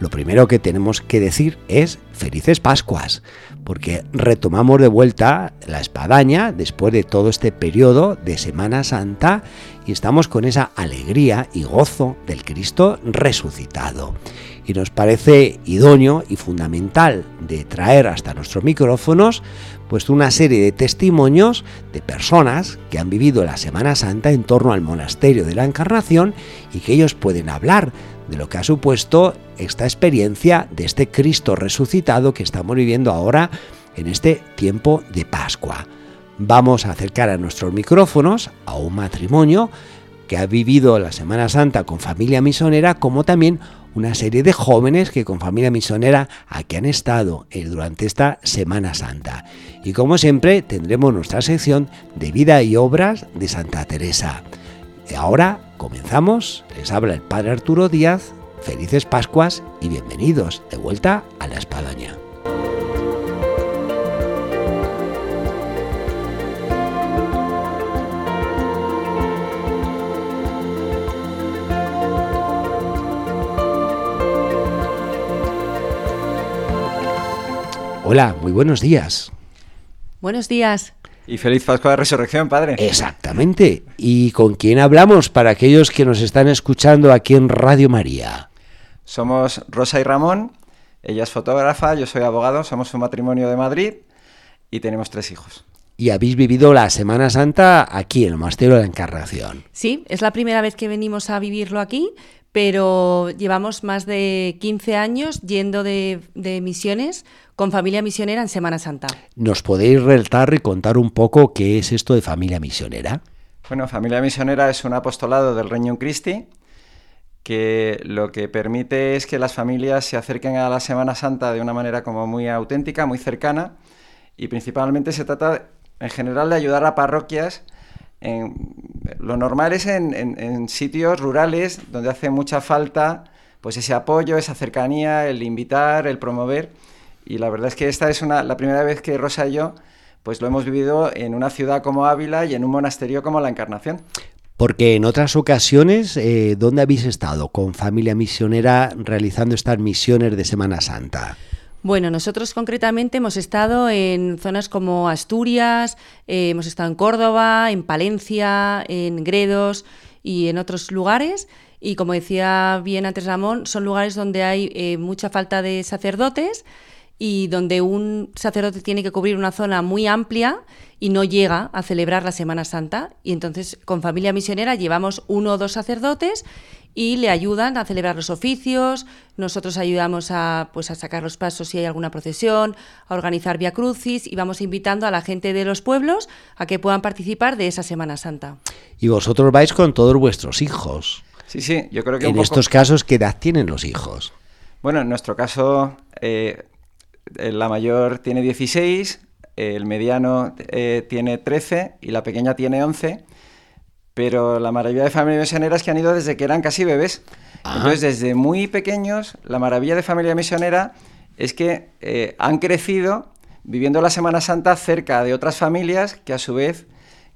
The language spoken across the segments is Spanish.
Lo primero que tenemos que decir es felices Pascuas, porque retomamos de vuelta la espadaña después de todo este periodo de Semana Santa y estamos con esa alegría y gozo del Cristo resucitado. Y nos parece idóneo y fundamental de traer hasta nuestros micrófonos pues una serie de testimonios de personas que han vivido la Semana Santa en torno al monasterio de la Encarnación y que ellos pueden hablar de lo que ha supuesto esta experiencia de este Cristo resucitado que estamos viviendo ahora en este tiempo de Pascua. Vamos a acercar a nuestros micrófonos a un matrimonio que ha vivido la Semana Santa con familia misionera, como también una serie de jóvenes que con familia misionera aquí han estado eh, durante esta Semana Santa. Y como siempre tendremos nuestra sección de vida y obras de Santa Teresa. Y ahora comenzamos, les habla el Padre Arturo Díaz, felices Pascuas y bienvenidos de vuelta a la espadaña. Hola, muy buenos días. Buenos días. Y feliz Pascua de Resurrección, Padre. Exactamente. ¿Y con quién hablamos para aquellos que nos están escuchando aquí en Radio María? Somos Rosa y Ramón. Ella es fotógrafa, yo soy abogado, somos un matrimonio de Madrid y tenemos tres hijos. Y habéis vivido la Semana Santa aquí en el Monasterio de la Encarnación. Sí, es la primera vez que venimos a vivirlo aquí, pero llevamos más de 15 años yendo de, de misiones con familia misionera en Semana Santa. ¿Nos podéis relatar y contar un poco qué es esto de familia misionera? Bueno, familia misionera es un apostolado del Reino Christi que lo que permite es que las familias se acerquen a la Semana Santa de una manera como muy auténtica, muy cercana y principalmente se trata en general de ayudar a parroquias. En, lo normal es en, en, en sitios rurales donde hace mucha falta pues ese apoyo, esa cercanía, el invitar, el promover. Y la verdad es que esta es una, la primera vez que Rosa y yo pues lo hemos vivido en una ciudad como Ávila y en un monasterio como la Encarnación. Porque en otras ocasiones, eh, ¿dónde habéis estado con familia misionera realizando estas misiones de Semana Santa? Bueno, nosotros concretamente hemos estado en zonas como Asturias, eh, hemos estado en Córdoba, en Palencia, en Gredos y en otros lugares. Y como decía bien antes Ramón, son lugares donde hay eh, mucha falta de sacerdotes y donde un sacerdote tiene que cubrir una zona muy amplia y no llega a celebrar la Semana Santa. Y entonces con familia misionera llevamos uno o dos sacerdotes y le ayudan a celebrar los oficios, nosotros ayudamos a, pues, a sacar los pasos si hay alguna procesión, a organizar via crucis y vamos invitando a la gente de los pueblos a que puedan participar de esa Semana Santa. Y vosotros vais con todos vuestros hijos. Sí, sí, yo creo que... En poco... estos casos, ¿qué edad tienen los hijos? Bueno, en nuestro caso... Eh, la mayor tiene 16, el mediano eh, tiene 13 y la pequeña tiene 11. Pero la maravilla de familia misionera es que han ido desde que eran casi bebés. Ajá. Entonces, desde muy pequeños, la maravilla de familia misionera es que eh, han crecido viviendo la Semana Santa cerca de otras familias que a su vez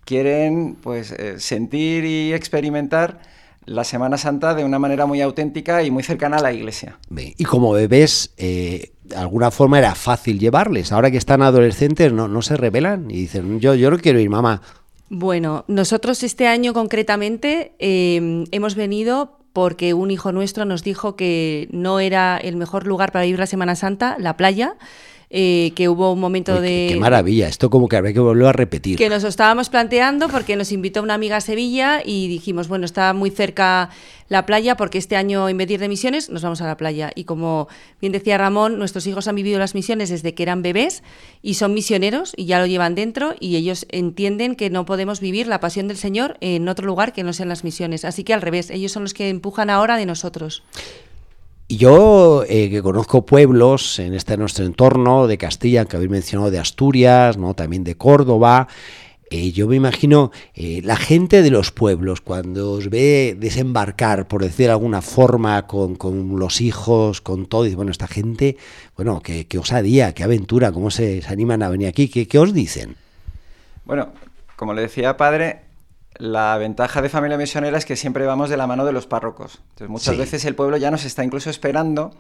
quieren pues, eh, sentir y experimentar la Semana Santa de una manera muy auténtica y muy cercana a la iglesia. Y como bebés, eh, de alguna forma era fácil llevarles. Ahora que están adolescentes, no, no se rebelan y dicen, yo, yo no quiero ir, mamá. Bueno, nosotros este año concretamente eh, hemos venido porque un hijo nuestro nos dijo que no era el mejor lugar para vivir la Semana Santa, la playa, eh, que hubo un momento Uy, de... Qué, qué, maravilla, esto como que habría que volverlo a repetir. Que nos lo estábamos planteando porque nos invitó una amiga a Sevilla y dijimos, bueno, está muy cerca la playa porque este año en vez de misiones nos vamos a la playa. Y como bien decía Ramón, nuestros hijos han vivido las misiones desde que eran bebés y son misioneros y ya lo llevan dentro y ellos entienden que no podemos vivir la pasión del Señor en otro lugar que no sean las misiones. Así que al revés, ellos son los que empujan ahora de nosotros. Y yo, eh, que conozco pueblos en este nuestro entorno de Castilla, que habéis mencionado de Asturias, ¿no? también de Córdoba, eh, yo me imagino eh, la gente de los pueblos cuando os ve desembarcar, por decir de alguna forma, con, los hijos, con todo, y bueno, esta gente, bueno, qué, osadía, qué aventura, cómo se, animan a venir aquí, ¿qué, ¿qué os dicen? Bueno, como le decía padre, la ventaja de familia misionera es que siempre vamos de la mano de los párrocos. Entonces, muchas veces el pueblo ya nos está incluso esperando.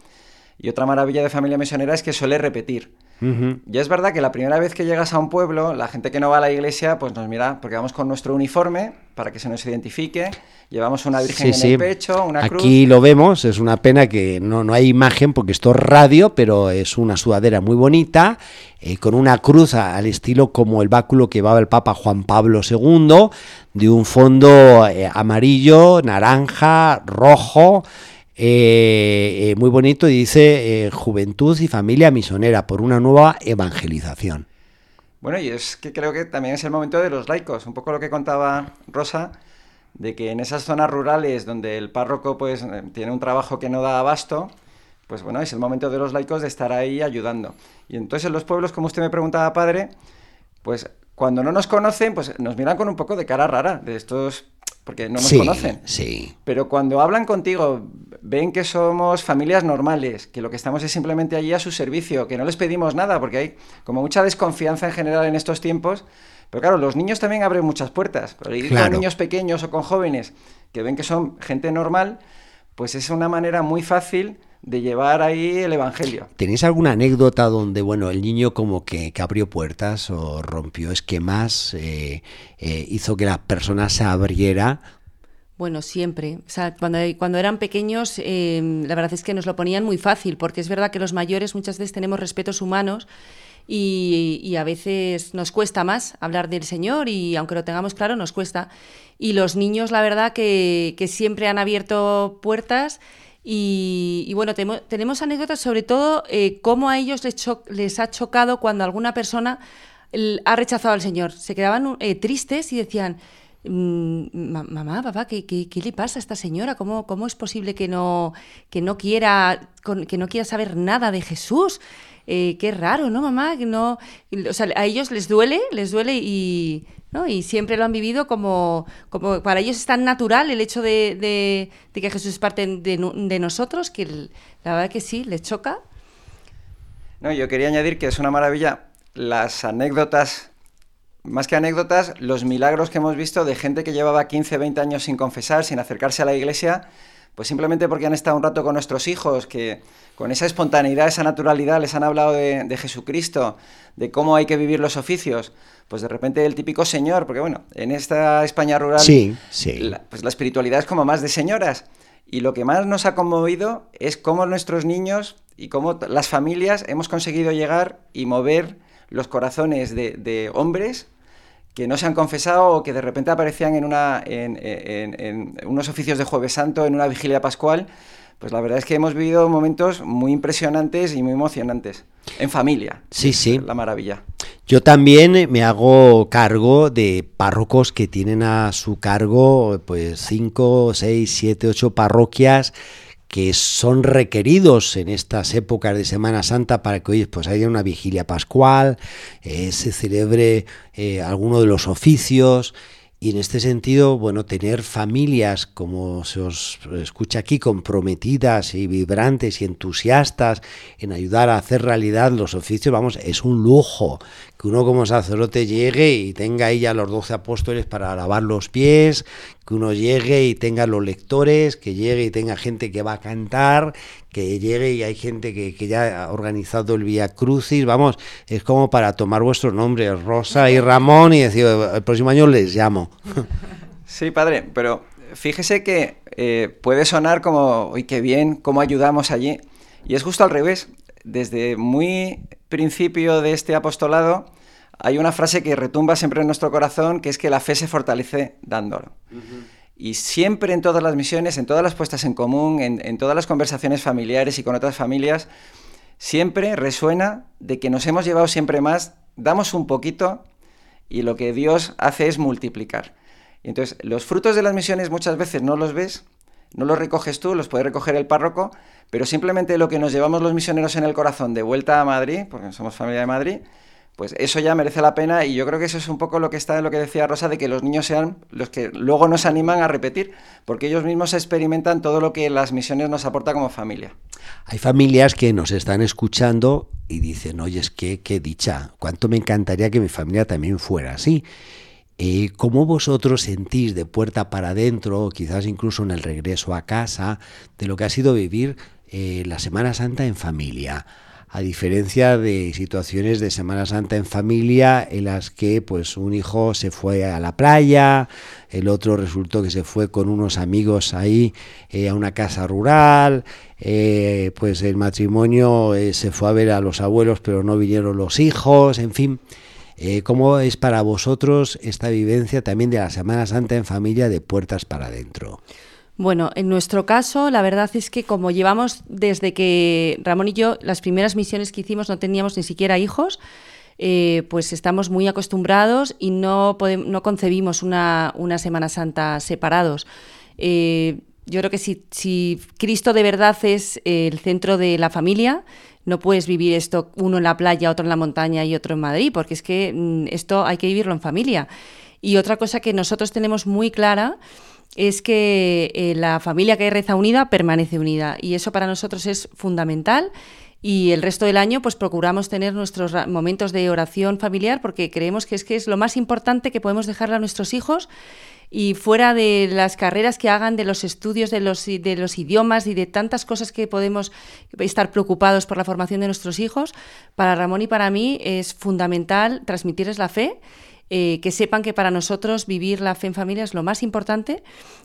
Y otra maravilla de familia misionera es que suele repetir. Y es verdad que la primera vez que llegas a un pueblo, la gente que no va a la iglesia, pues nos mira, porque vamos con nuestro uniforme para que se nos identifique, llevamos una virgen en el pecho, una cruz. Aquí lo vemos, es una pena que no, no hay imagen porque esto es radio, pero es una sudadera muy bonita, eh, con una cruz al estilo como el báculo que llevaba el Papa Juan Pablo II, de un fondo eh, amarillo, naranja, rojo. Eh, eh, muy bonito y dice eh, Juventud y Familia Misionera por una nueva evangelización. Bueno, y es que creo que también es el momento de los laicos, un poco lo que contaba Rosa, de que en esas zonas rurales donde el párroco pues tiene un trabajo que no da abasto, pues bueno, es el momento de los laicos de estar ahí ayudando. Y entonces en los pueblos, como usted me preguntaba, padre, pues cuando no nos conocen, pues nos miran con un poco de cara rara, de estos porque no nos conocen. Sí. Pero cuando hablan contigo, ven que somos familias normales, que lo que estamos es simplemente allí a su servicio, que no les pedimos nada, porque hay como mucha desconfianza en general en estos tiempos. Pero claro, los niños también abren muchas puertas. Pero ir con niños pequeños o con jóvenes que ven que son gente normal, pues es una manera muy fácil de llevar ahí el Evangelio. ¿Tenéis alguna anécdota donde, bueno, el niño como que, abrió puertas o rompió esquemas, eh, eh, hizo que la persona se abriera? Bueno, siempre. O sea, cuando, cuando eran pequeños, em, la verdad es que nos lo ponían muy fácil, porque es verdad que los mayores muchas veces tenemos respetos humanos y, a veces nos cuesta más hablar del Señor y aunque lo tengamos claro, nos cuesta. Y los niños, la verdad, que, que siempre han abierto puertas y, bueno, tenemos, anécdotas sobre todo eh, cómo a ellos les, ha chocado cuando alguna persona ha rechazado al Señor. Se quedaban eh, tristes y decían, mm, mamá, papá, ¿qué, ¿qué, le pasa a esta señora? ¿Cómo, cómo es posible que no, que, no quiera, que no quiera saber nada de Jesús? Eh, qué raro, ¿no, mamá? No, o sea, a ellos les duele, les duele y, y siempre lo han vivido como, como para ellos es tan natural el hecho de, que Jesús es parte de, nosotros, que la verdad que sí, les choca. No, yo quería añadir que es una maravilla las anécdotas, más que anécdotas, los milagros que hemos visto de gente que llevaba 15, 20 años sin confesar, sin acercarse a la iglesia, pues simplemente porque han estado un rato con nuestros hijos, que con esa espontaneidad, esa naturalidad les han hablado de, de Jesucristo, de cómo hay que vivir los oficios, pues de repente el típico señor, porque bueno, en esta España rural, sí, sí. La, pues la espiritualidad es como más de señoras. Y lo que más nos ha conmovido es cómo nuestros niños y cómo las familias hemos conseguido llegar y mover los corazones de, hombres que no se han confesado o que de repente aparecían en, una, en, en, unos oficios de Jueves Santo, en una vigilia pascual, pues la verdad es que hemos vivido momentos muy impresionantes y muy emocionantes. En familia. Sí, sí. La maravilla. Yo también me hago cargo de párrocos que tienen a su cargo pues 5, 6, 7, 8 parroquias que son requeridos en estas épocas de Semana Santa para que hoy pues haya una vigilia pascual, eh, se celebre eh, alguno de los oficios y en este sentido, bueno, tener familias, como se os escucha aquí, comprometidas y vibrantes y entusiastas en ayudar a hacer realidad los oficios, vamos, es un lujo que uno como sacerdote llegue y tenga ahí ya los doce apóstoles para lavar los pies, que uno llegue y tenga los lectores, que llegue y tenga gente que va a cantar, que llegue y hay gente que, ya ha organizado el Vía Crucis, vamos, es como para tomar vuestros nombres, Rosa y Ramón, y decir, el próximo año les llamo. Sí, padre, pero fíjese que eh, puede sonar como, uy, qué bien, cómo ayudamos allí, y es justo al revés. Desde muy principio de este apostolado, hay una frase que retumba siempre en nuestro corazón, que es que la fe se fortalece dándolo. Y siempre en todas las misiones, en todas las puestas en común, en, todas las conversaciones familiares y con otras familias, siempre resuena de que nos hemos llevado siempre más, damos un poquito y lo que Dios hace es multiplicar. Y entonces, los frutos de las misiones muchas veces no los ves, no los recoges tú, los puede recoger el párroco, pero simplemente lo que nos llevamos los misioneros en el corazón de vuelta a Madrid, porque somos familia de Madrid, pues eso ya merece la pena y yo creo que eso es un poco lo que está en lo que decía Rosa, de que los niños sean los que luego nos animan a repetir, porque ellos mismos experimentan todo lo que las misiones nos aporta como familia. Hay familias que nos están escuchando y dicen, oye, es que qué dicha, cuánto me encantaría que mi familia también fuera así. Eh, ¿Cómo vosotros sentís de puerta para adentro, quizás incluso en el regreso a casa, de lo que ha sido vivir eh, la Semana Santa en familia? A diferencia de situaciones de Semana Santa en familia en las que pues un hijo se fue a la playa, el otro resultó que se fue con unos amigos ahí eh, a una casa rural, eh, pues el matrimonio eh, se fue a ver a los abuelos pero no vinieron los hijos, en fin. ¿Cómo es para vosotros esta vivencia también de la Semana Santa en familia de puertas para adentro? Bueno, en nuestro caso, la verdad es que como llevamos desde que Ramón y yo, las primeras misiones que hicimos no teníamos ni siquiera hijos, eh, pues estamos muy acostumbrados y no, no concebimos una, Semana Santa separados. Eh, yo creo que si, si, Cristo de verdad es el centro de la familia, no puedes vivir esto uno en la playa, otro en la montaña y otro en Madrid, porque es que mm, esto hay que vivirlo en familia. Y otra cosa que nosotros tenemos muy clara es que eh, la familia que reza unida permanece unida. Y eso para nosotros es fundamental. Y el resto del año pues procuramos tener nuestros momentos de oración familiar porque creemos que es que es lo más importante que podemos dejarle a nuestros hijos. Y fuera de las carreras que hagan, de los estudios de los, de los idiomas y de tantas cosas que podemos estar preocupados por la formación de nuestros hijos, para Ramón y para mí es fundamental transmitirles la fe eh, que sepan que para nosotros vivir la fe en familia es lo más importante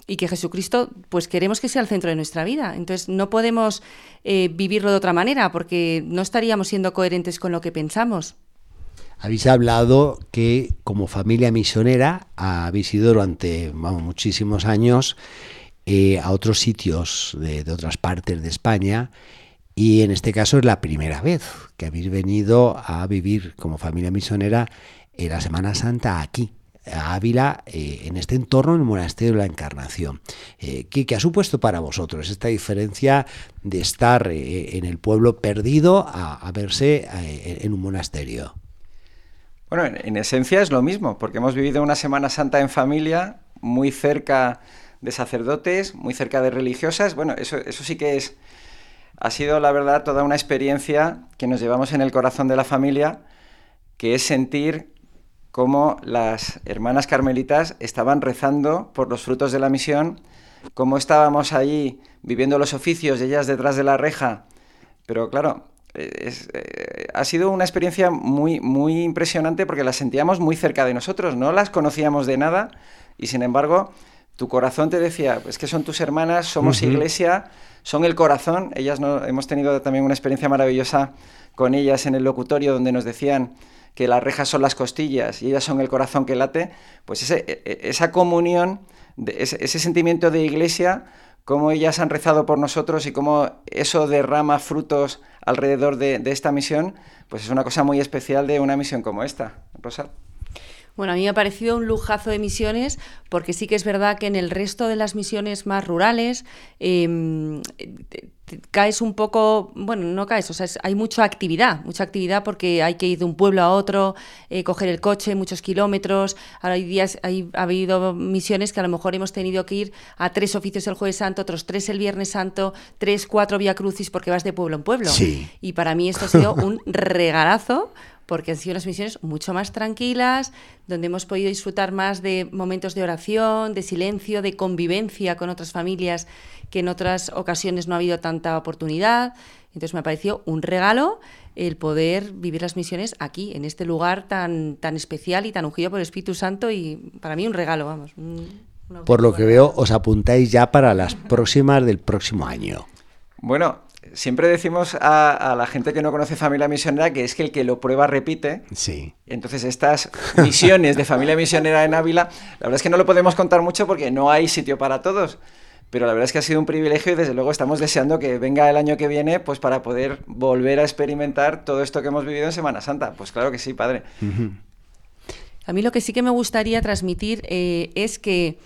y que Jesucristo, pues queremos que sea el centro de nuestra vida. Entonces no podemos eh, vivirlo de otra manera porque no estaríamos siendo coherentes con lo que pensamos. Habéis hablado que como familia misionera habéis ido durante muchísimos años eh, a otros sitios de, de otras partes de España y en este caso es la primera vez que habéis venido a vivir como familia misionera en la Semana Santa aquí, a Ávila, eh, en este entorno, en el Monasterio de la Encarnación. Eh, ¿qué, ha supuesto para vosotros esta diferencia de estar eh, en el pueblo perdido a, verse en un monasterio? Bueno, en, esencia es lo mismo, porque hemos vivido una Semana Santa en familia, muy cerca de sacerdotes, muy cerca de religiosas. Bueno, eso, eso sí que es, ha sido la verdad toda una experiencia que nos llevamos en el corazón de la familia, que es sentir cómo las hermanas carmelitas estaban rezando por los frutos de la misión, cómo estábamos allí viviendo los oficios, ellas detrás de la reja. Pero claro, eh, ha sido una experiencia muy, muy impresionante porque las sentíamos muy cerca de nosotros, no las conocíamos de nada y sin embargo tu corazón te decía, es que son tus hermanas, somos iglesia, son el corazón. Ellas no, hemos tenido también una experiencia maravillosa con ellas en el locutorio donde nos decían que las rejas son las costillas y ellas son el corazón que late, pues e, e, esa comunión, ese, sentimiento de iglesia, cómo ellas han rezado por nosotros y cómo eso derrama frutos alrededor de, de esta misión, pues es una cosa muy especial de una misión como esta. Rosa. Bueno, a mí me ha parecido un lujazo de misiones porque sí que es verdad que en el resto de las misiones más rurales em, caes un poco, bueno, no caes, o sea, hay mucha actividad, mucha actividad porque hay que ir de un pueblo a otro, eh, coger el coche, muchos kilómetros. Ahora hay días, hay, ha habido misiones que a lo mejor hemos tenido que ir a tres oficios el Jueves Santo, otros tres el Viernes Santo, tres, cuatro Vía Crucis porque vas de pueblo en pueblo. Sí. Y para mí esto ha sido un regalazo porque han sido unas misiones mucho más tranquilas, donde hemos podido disfrutar más de momentos de oración, de silencio, de convivencia con otras familias que en otras ocasiones no ha habido tanta oportunidad. Entonces me ha parecido un regalo el poder vivir las misiones aquí, en este lugar tan, tan especial y tan ungido por el Espíritu Santo y para mí un regalo, vamos. por lo que veo, os apuntáis ya para las próximas del próximo año. Bueno, siempre decimos a, la gente que no conoce familia misionera que es que el que lo prueba repite. Sí. Entonces, estas misiones de familia misionera en Ávila, la verdad es que no lo podemos contar mucho porque no hay sitio para todos. Pero la verdad es que ha sido un privilegio y desde luego estamos deseando que venga el año que viene pues para poder volver a experimentar todo esto que hemos vivido en Semana Santa. Pues claro que sí, padre. A mí lo que sí que me gustaría transmitir eh, es que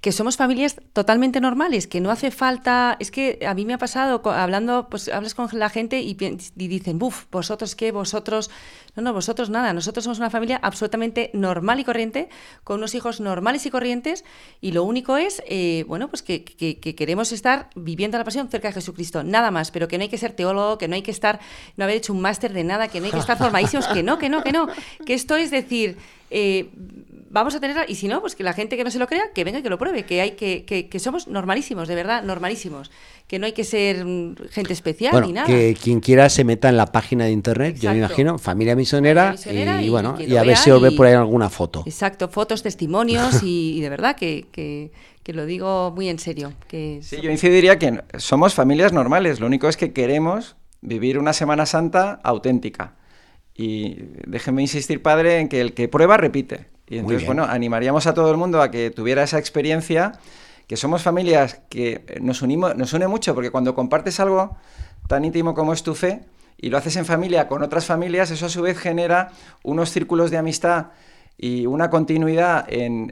que somos familias totalmente normales, que no hace falta, es que a mí me ha pasado hablando, pues hablas con la gente y, dicen, buf, vosotros qué, vosotros, no, no, vosotros nada, nosotros somos una familia absolutamente normal y corriente, con unos hijos normales y corrientes, y lo único es, eh, bueno, pues que, queremos estar viviendo la pasión cerca de Jesucristo, nada más, pero que no hay que ser teólogo, que no hay que estar, no haber hecho un máster de nada, que no hay que estar formadísimos, que no, que no, que no, que esto es decir, eh, vamos a tener, y si no, pues que la gente que no se lo crea, que venga y que lo pruebe, que hay que, que, somos normalísimos, de verdad, normalísimos, que no hay que ser mm, gente especial ni nada. Que quien quiera se meta en la página de internet, yo me imagino, familia misionera, y, bueno, y, a ver si os ve por ahí alguna foto. Exacto, fotos, testimonios, y, de verdad que, que, lo digo muy en serio. Que sí, yo incidiría que somos familias normales, lo único es que queremos vivir una Semana Santa auténtica. Y déjeme insistir, padre, en que el que prueba repite. Y entonces, bueno, animaríamos a todo el mundo a que tuviera esa experiencia, que somos familias que nos unimos, nos une mucho, porque cuando compartes algo tan íntimo como es tu fe y lo haces en familia con otras familias, eso a su vez genera unos círculos de amistad y una continuidad en,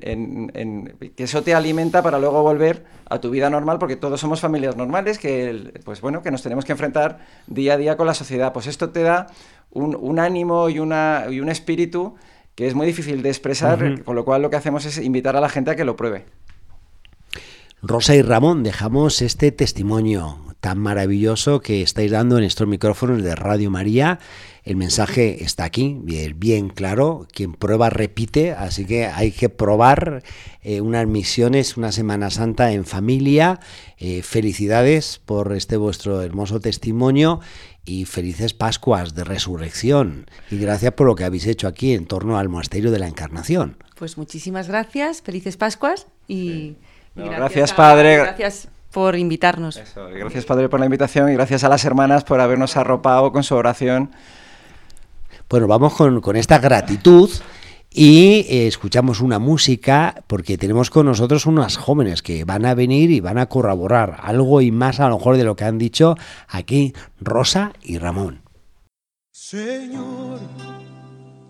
que eso te alimenta para luego volver a tu vida normal porque todos somos familias normales que pues bueno que nos tenemos que enfrentar día a día con la sociedad. Pues esto te da un, ánimo y, una, y un espíritu que es muy difícil de expresar, con lo cual lo que hacemos es invitar a la gente a que lo pruebe. Rosa y Ramón, dejamos este testimonio tan maravilloso que estáis dando en estos micrófonos de Radio María. El mensaje está aquí, bien, bien claro. Quien prueba repite, así que hay que probar eh, unas misiones, una Semana Santa en familia. Eh, felicidades por este vuestro hermoso testimonio y felices Pascuas de Resurrección. Y gracias por lo que habéis hecho aquí en torno al Monasterio de la Encarnación. Pues muchísimas gracias, felices Pascuas y, gracias, Padre. Gracias por invitarnos. gracias, Padre, por la invitación y gracias a las hermanas por habernos arropado con su oración. Bueno, vamos con, con esta gratitud y eh, escuchamos una música porque tenemos con nosotros unas jóvenes que van a venir y van a corroborar algo y más a lo mejor de lo que han dicho aquí Rosa y Ramón. Señor,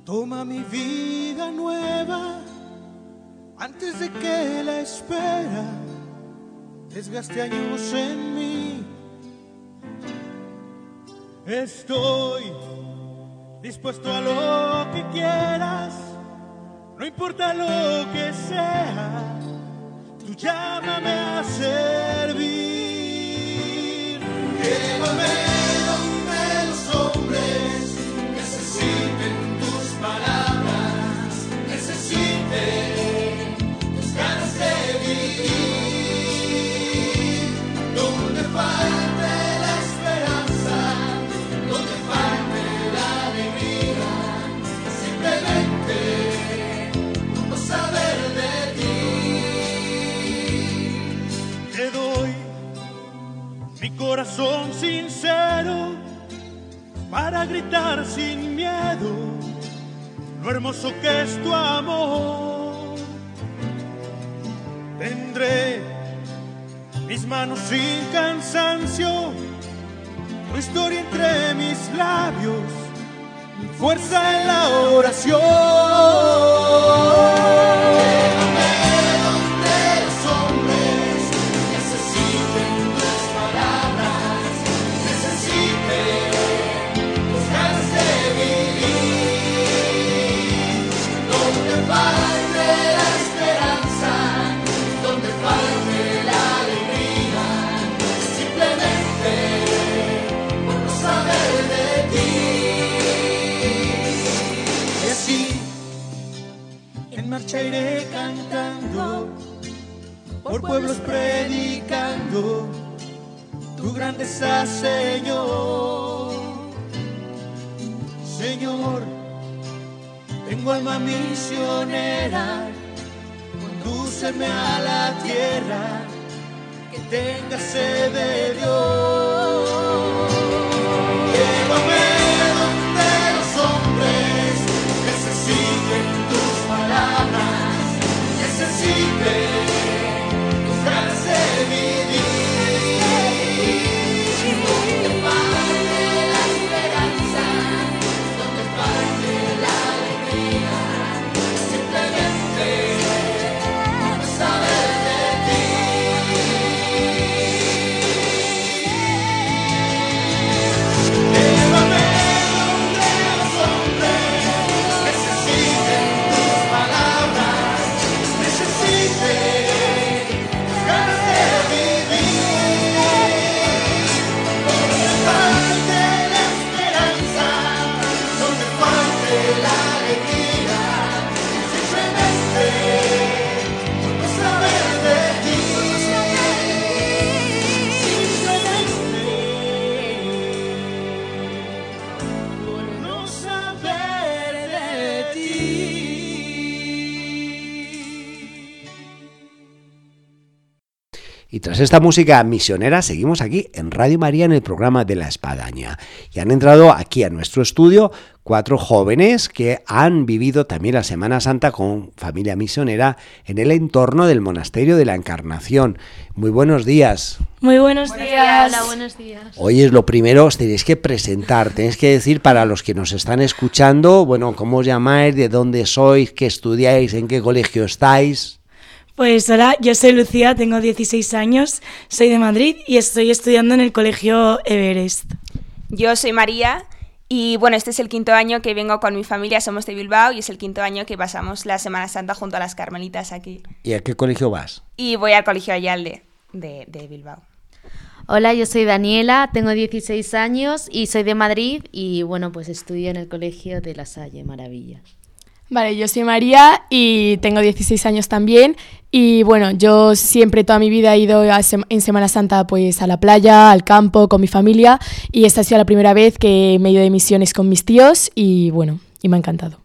toma mi vida nueva antes de que la espera desgaste años en mí. Estoy dispuesto a lo que quieras no importa lo que sea, tú llámame a servir. Para gritar sin miedo lo hermoso que es tu amor. Tendré mis manos sin cansancio, tu historia entre mis labios fuerza en la oración. Iré cantando, por pueblos predicando tu grandeza, Señor. Señor, tengo alma misionera, condúceme a la tierra, que tenga sed de Dios. Tras esta música misionera seguimos aquí en Radio María en el programa de la Espadaña. Y han entrado aquí a nuestro estudio cuatro jóvenes que han vivido también la Semana Santa con familia misionera en el entorno del Monasterio de la Encarnación. Muy buenos días. Muy buenos, días. Hola, buenos días. Hoy es lo primero, os tenéis que presentar, tenéis que decir para los que nos están escuchando, bueno, cómo os llamáis, de dónde sois, qué estudiáis, en qué colegio estáis. Pues hola, yo soy Lucía, tengo 16 años, soy de Madrid y estoy estudiando en el colegio Everest. Yo soy María y bueno, este es el quinto año que vengo con mi familia, somos de Bilbao y es el quinto año que pasamos la Semana Santa junto a las Carmelitas aquí. ¿Y a qué colegio vas? Y voy al colegio Ayalde de, de Bilbao. Hola, yo soy Daniela, tengo 16 años y soy de Madrid y bueno, pues estudio en el colegio de La Salle, Maravillas. Vale, yo soy María y tengo 16 años también y bueno, yo siempre toda mi vida he ido en Semana Santa pues a la playa, al campo, con mi familia y esta ha sido la primera vez que me he ido de misiones con mis tíos y bueno, y me ha encantado.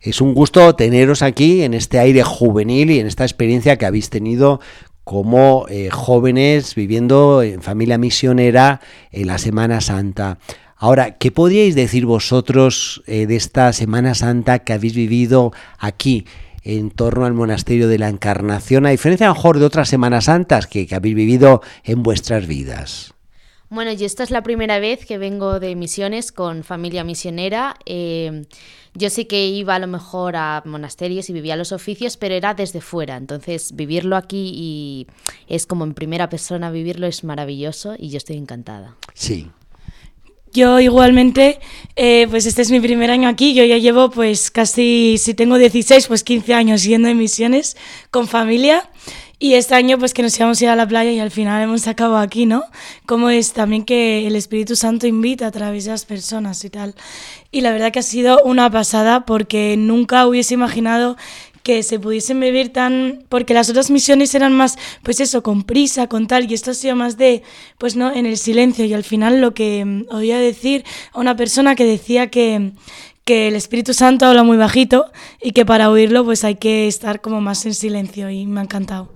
Es un gusto teneros aquí en este aire juvenil y en esta experiencia que habéis tenido como eh, jóvenes viviendo en familia misionera en la Semana Santa. Ahora, ¿qué podríais decir vosotros eh, de esta Semana Santa que habéis vivido aquí en torno al monasterio de la Encarnación, a diferencia a lo mejor de otras Semanas Santas que, que habéis vivido en vuestras vidas? Bueno, yo esta es la primera vez que vengo de misiones con familia misionera. Eh, yo sí que iba a lo mejor a monasterios y vivía los oficios, pero era desde fuera. Entonces, vivirlo aquí y es como en primera persona vivirlo es maravilloso y yo estoy encantada. Sí. Yo igualmente, eh, pues este es mi primer año aquí, yo ya llevo pues casi, si tengo 16, pues 15 años yendo de misiones con familia y este año pues que nos íbamos a ir a la playa y al final hemos acabado aquí, ¿no? Como es también que el Espíritu Santo invita a través de las personas y tal. Y la verdad que ha sido una pasada porque nunca hubiese imaginado que se pudiesen vivir tan porque las otras misiones eran más pues eso con prisa con tal y esto ha sido más de pues no en el silencio y al final lo que mm, oía decir a una persona que decía que que el Espíritu Santo habla muy bajito y que para oírlo pues hay que estar como más en silencio y me ha encantado.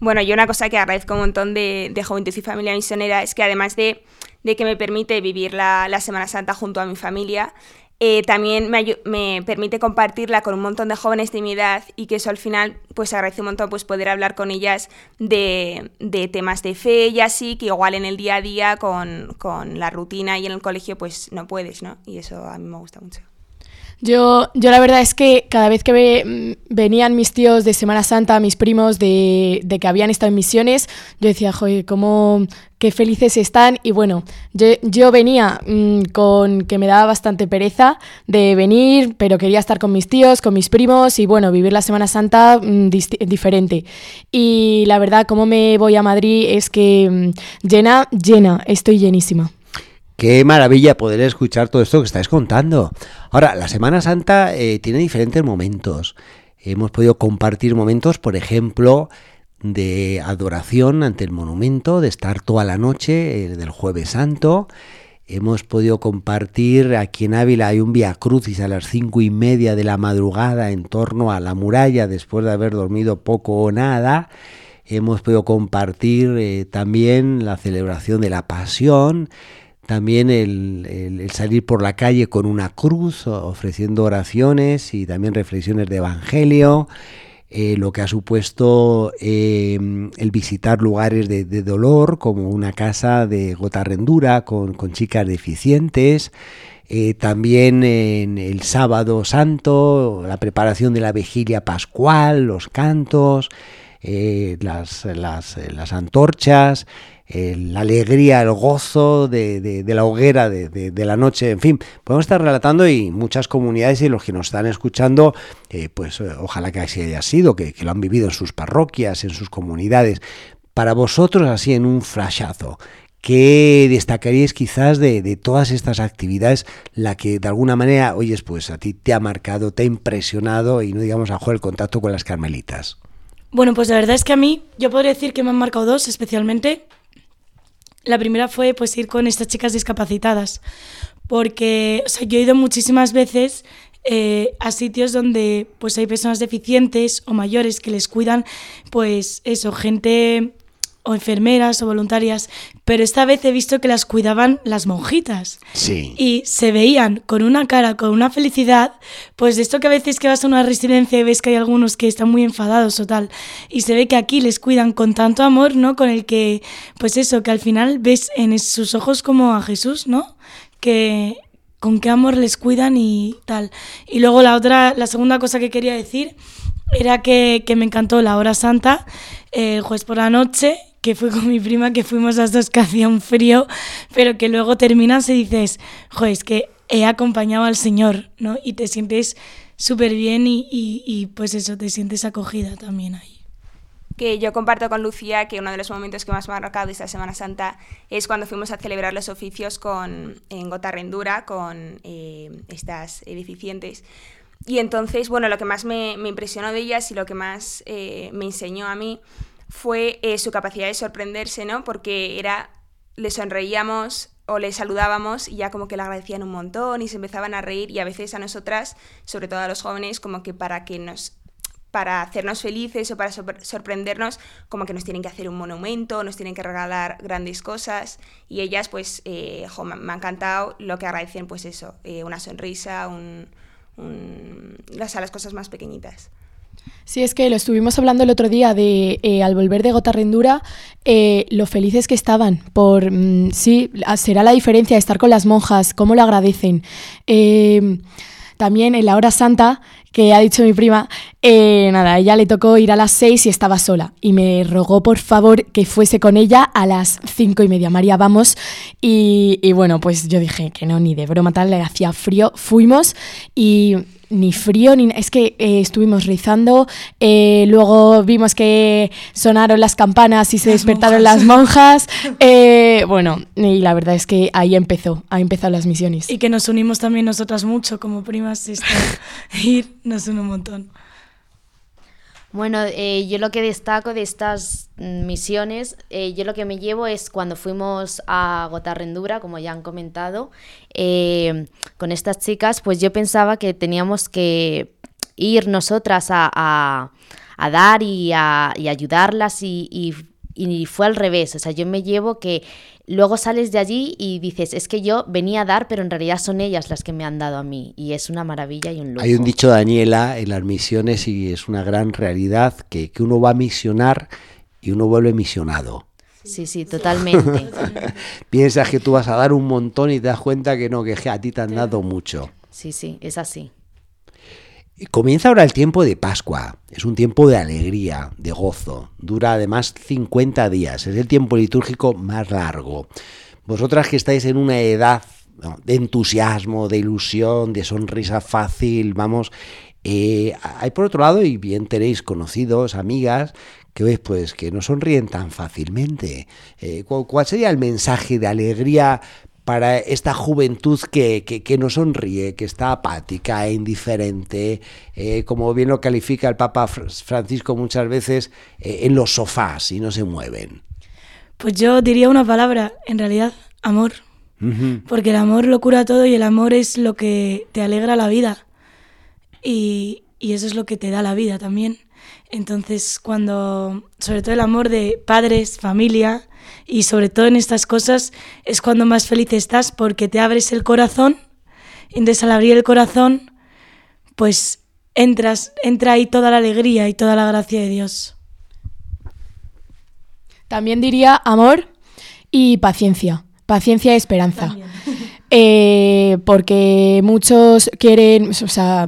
Bueno, yo una cosa que agradezco un montón de, de Juventud y Familia Misionera es que además de, de que me permite vivir la, la Semana Santa junto a mi familia, eh, también me, me permite compartirla con un montón de jóvenes de mi edad y que eso al final pues agradece un montón pues poder hablar con ellas de, de temas de fe y así que igual en el día a día con, con la rutina y en el colegio pues no puedes, ¿no? Y eso a mí me gusta mucho. Yo, yo la verdad es que cada vez que mm, venían mis tíos de Semana Santa, mis primos de, que habían estado en misiones, yo decía, joder, cómo, qué felices están. Y bueno, yo, yo venía mm, con que me daba bastante pereza de venir, pero quería estar con mis tíos, con mis primos y bueno, vivir la Semana Santa mm, diferente. Y la verdad, cómo me voy a Madrid es que llena, llena, estoy llenísima. Qué maravilla poder escuchar todo esto que estáis contando. Ahora, la Semana Santa eh, tiene diferentes momentos. Hemos podido compartir momentos, por ejemplo, de adoración ante el monumento, de estar toda la noche eh, del Jueves Santo. Hemos podido compartir aquí en Ávila hay un Via Crucis a las cinco y media de la madrugada en torno a la muralla después de haber dormido poco o nada. Hemos podido compartir eh, también la celebración de la Pasión, también el, el- salir por la calle con una cruz, ofreciendo oraciones y también reflexiones de Evangelio, eh, lo que ha supuesto eh, el visitar lugares de, dolor, como una casa de gotarrendura con, con chicas deficientes, eh, también en el sábado santo, la preparación de la vigilia pascual, los cantos, eh, las, las, las antorchas, la alegría, el gozo de, de- la hoguera de, de- la noche, en fin, podemos estar relatando y muchas comunidades y los que nos están escuchando, eh, pues eh, ojalá que así haya sido, que, lo han vivido en sus parroquias, en sus comunidades. Para vosotros, así en un flashazo, ¿qué destacaríais quizás de, de todas estas actividades, la que de alguna manera, oyes, pues a ti te ha marcado, te ha impresionado y no digamos a el contacto con las carmelitas? Bueno, pues la verdad es que a mí, yo podría decir que me han marcado dos especialmente. La primera fue pues ir con estas chicas discapacitadas, porque o sea, yo he ido muchísimas veces eh, a sitios donde pues hay personas deficientes o mayores que les cuidan, pues eso, gente o enfermeras o voluntarias, pero esta vez he visto que las cuidaban las monjitas. Sí. Y se veían con una cara, con una felicidad, pues de esto que a veces que vas a una residencia y ves que hay algunos que están muy enfadados o tal, y se ve que aquí les cuidan con tanto amor, ¿no? Con el que, pues eso, que al final ves en sus ojos como a Jesús, ¿no? Que con qué amor les cuidan y tal. Y luego la otra, la segunda cosa que quería decir era que, que me encantó la hora santa, eh, el jueves por la noche, que fui con mi prima, que fuimos las dos que hacía un frío, pero que luego terminas y dices, joder, es que he acompañado al Señor, ¿no? Y te sientes súper bien y, y, y, pues eso, te sientes acogida también ahí. Que yo comparto con Lucía que uno de los momentos que más me ha marcado esta Semana Santa es cuando fuimos a celebrar los oficios con, en Gotarrendura con eh, estas deficientes. Y entonces, bueno, lo que más me, impresionó de ellas y lo que más eh, me enseñó a mí fue eh, su capacidad de sorprenderse, ¿no? Porque era, le sonreíamos o le saludábamos y ya como que le agradecían un montón y se empezaban a reír y a veces a nosotras, sobre todo a los jóvenes, como que para que nos para hacernos felices o para sorprendernos, como que nos tienen que hacer un monumento, nos tienen que regalar grandes cosas y ellas pues eh, me, ha encantado lo que agradecen pues eso, eh, una sonrisa, un, un, las cosas más pequeñitas. Sí, es que lo estuvimos hablando el otro día de eh, al volver de Gotarrendura, eh, lo felices que estaban por, mm, sí, será la diferencia de estar con las monjas, cómo lo agradecen. Eh, también en la hora santa, que ha dicho mi prima, eh, nada, ella le tocó ir a las seis y estaba sola. Y me rogó por favor que fuese con ella a las cinco y media. María, vamos. Y, y bueno, pues yo dije que no, ni de broma tal, le hacía frío. Fuimos y ni frío, ni es que eh, estuvimos rezando, eh, luego vimos que sonaron las campanas y se las despertaron monjas. las monjas. Eh, bueno, y la verdad es que ahí empezó, ahí empezaron las misiones. Y que nos unimos también nosotras mucho como primas, ir nos une un montón. Bueno, eh, yo lo que destaco de estas misiones, eh, yo lo que me llevo es cuando fuimos a Gotarrendura, como ya han comentado, eh, con estas chicas, pues yo pensaba que teníamos que ir nosotras a, dar y a y ayudarlas y, y fue al revés, o sea, yo me llevo que luego sales de allí y dices, es que yo venía a dar, pero en realidad son ellas las que me han dado a mí. Y es una maravilla y un lujo. Hay un dicho, Daniela, en las misiones y es una gran realidad, que, que uno va a misionar y uno vuelve misionado. Sí, sí, totalmente. Piensas que tú vas a dar un montón y te das cuenta que no, que a ti te han dado mucho. Sí, sí, es así. Comienza ahora el tiempo de Pascua. Es un tiempo de alegría, de gozo. Dura además 50 días. Es el tiempo litúrgico más largo. Vosotras que estáis en una edad de entusiasmo, de ilusión, de sonrisa fácil, vamos. Eh, hay por otro lado, y bien tenéis conocidos, amigas, que ves pues que no sonríen tan fácilmente. Eh, ¿Cuál sería el mensaje de alegría para esta juventud que, que, que, no sonríe, que está apática, indiferente, eh, como bien lo califica el Papa Francisco muchas veces, eh, en los sofás y no se mueven? Pues yo diría una palabra, en realidad, amor. Uh -huh. Porque el amor lo cura todo y el amor es lo que te alegra la vida. Y, y eso es lo que te da la vida también. Entonces, cuando, sobre todo el amor de padres, familia, y sobre todo en estas cosas es cuando más feliz estás porque te abres el corazón y entonces al abrir el corazón pues entras, entra ahí toda la alegría y toda la gracia de Dios. También diría amor y paciencia, paciencia y esperanza. Eh, porque muchos quieren, o sea,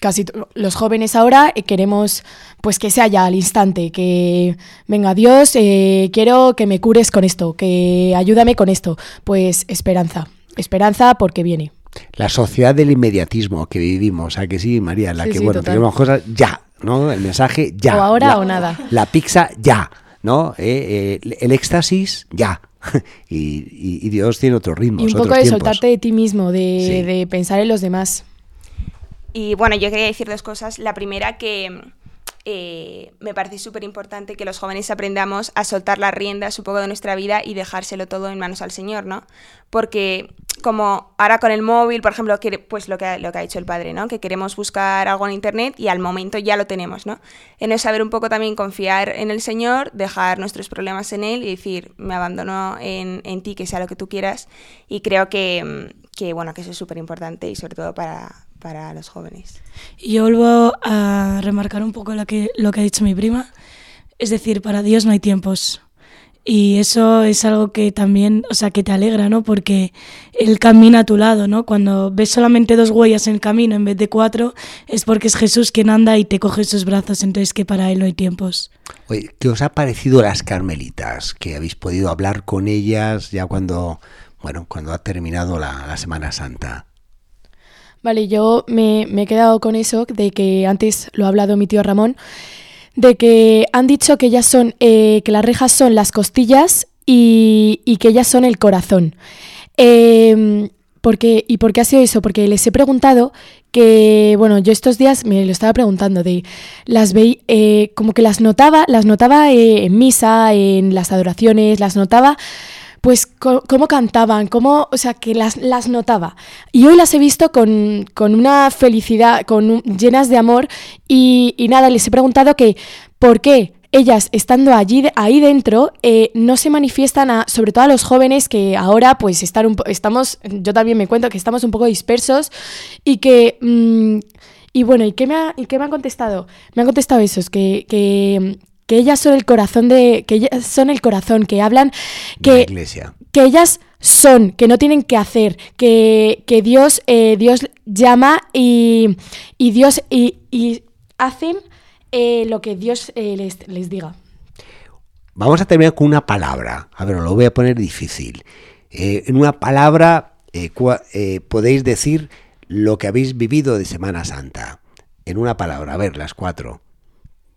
casi los jóvenes ahora eh, queremos pues que sea ya al instante, que venga Dios, eh, quiero que me cures con esto, que ayúdame con esto. Pues esperanza, esperanza porque viene. La sociedad del inmediatismo que vivimos, ¿a que sí, María? La sí, que, sí, bueno, total. tenemos cosas ya, ¿no? El mensaje ya. O ahora la, o nada. La pizza ya, ¿no? Eh, eh, el éxtasis ya. y, y, y, Dios tiene otros ritmos. Y un poco de tiempos. soltarte de ti mismo, de, sí. de pensar en los demás. Y bueno, yo quería decir dos cosas. La primera que eh, me parece súper importante que los jóvenes aprendamos a soltar las riendas un poco de nuestra vida y dejárselo todo en manos al Señor, ¿no? Porque como ahora con el móvil, por ejemplo, pues lo que, lo que ha dicho el padre, ¿no? Que queremos buscar algo en internet y al momento ya lo tenemos, ¿no? En el saber un poco también confiar en el Señor, dejar nuestros problemas en Él y decir, me abandono en, en ti, que sea lo que tú quieras. Y creo que, que bueno, que eso es súper importante y sobre todo para, para los jóvenes. Y yo vuelvo a remarcar un poco lo que, lo que ha dicho mi prima. Es decir, para Dios no hay tiempos. Y eso es algo que también, o sea, que te alegra, ¿no? Porque Él camina a tu lado, ¿no? Cuando ves solamente dos huellas en el camino en vez de cuatro, es porque es Jesús quien anda y te coge sus brazos, entonces que para Él no hay tiempos. Oye, ¿qué os ha parecido las carmelitas? Que habéis podido hablar con ellas ya cuando, bueno, cuando ha terminado la, la Semana Santa. Vale, yo me, me he quedado con eso de que antes lo ha hablado mi tío Ramón, de que han dicho que ellas son, eh, que las rejas son las costillas y, y que ellas son el corazón. Eh, porque, ¿Y por qué ha sido eso? Porque les he preguntado que, bueno, yo estos días me lo estaba preguntando, de las veí, eh, como que las notaba, las notaba eh, en misa, en las adoraciones, las notaba pues cómo cantaban, cómo, o sea, que las, las notaba. Y hoy las he visto con, con una felicidad, con llenas de amor y, y nada, les he preguntado que por qué ellas estando allí ahí dentro eh, no se manifiestan a, sobre todo a los jóvenes que ahora pues están un estamos yo también me cuento que estamos un poco dispersos y que mm, y bueno y qué me ha, y qué me han contestado me han contestado esos que, que que ellas son el corazón de que ellas son el corazón que hablan la que iglesia. que ellas son, que no tienen que hacer, que, que Dios, eh, Dios llama y, y Dios y, y hacen eh, lo que Dios eh, les, les diga. Vamos a terminar con una palabra. A ver, os lo voy a poner difícil. En una palabra cua- podéis decir lo que habéis vivido de Semana Santa. En una palabra. A ver, las cuatro.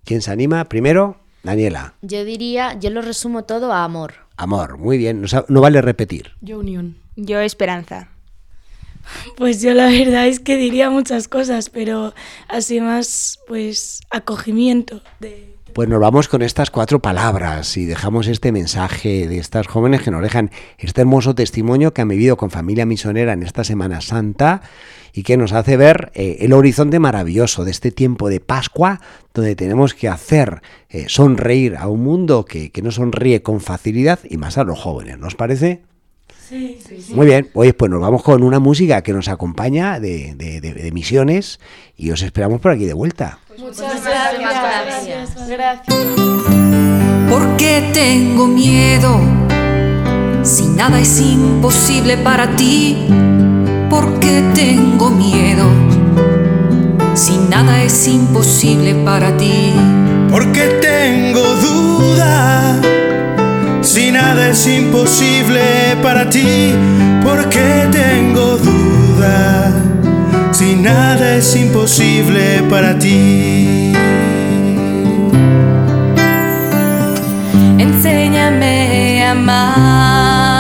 ¿Quién se anima? Primero, Daniela. Yo diría, yo lo resumo todo a amor. Amor. Muy bien. No, vale repetir. Yo unión. Yo esperanza. Pues yo la verdad es que diría muchas cosas, pero así más, pues, acogimiento de... Pues nos vamos con estas cuatro palabras y dejamos este mensaje de estas jóvenes que nos dejan este hermoso testimonio que han vivido con familia misionera en esta Semana Santa y que nos hace ver eh, el horizonte maravilloso de este tiempo de Pascua donde tenemos que hacer eh, sonreír a un mundo que, que no sonríe con facilidad y más a los jóvenes, ¿nos parece? Sí, sí, Muy bien, oye, pues nos vamos con una música que nos acompaña de, de- de- de misiones y os esperamos por aquí de vuelta. Muchas gracias. Gracias. ¿Por qué tengo miedo? Si nada es imposible para ti, ¿por qué tengo miedo? Si nada es imposible para ti. Porque tengo duda, si nada es imposible para ti. Porque tengo duda, si nada es imposible para ti. Enséñame a amar,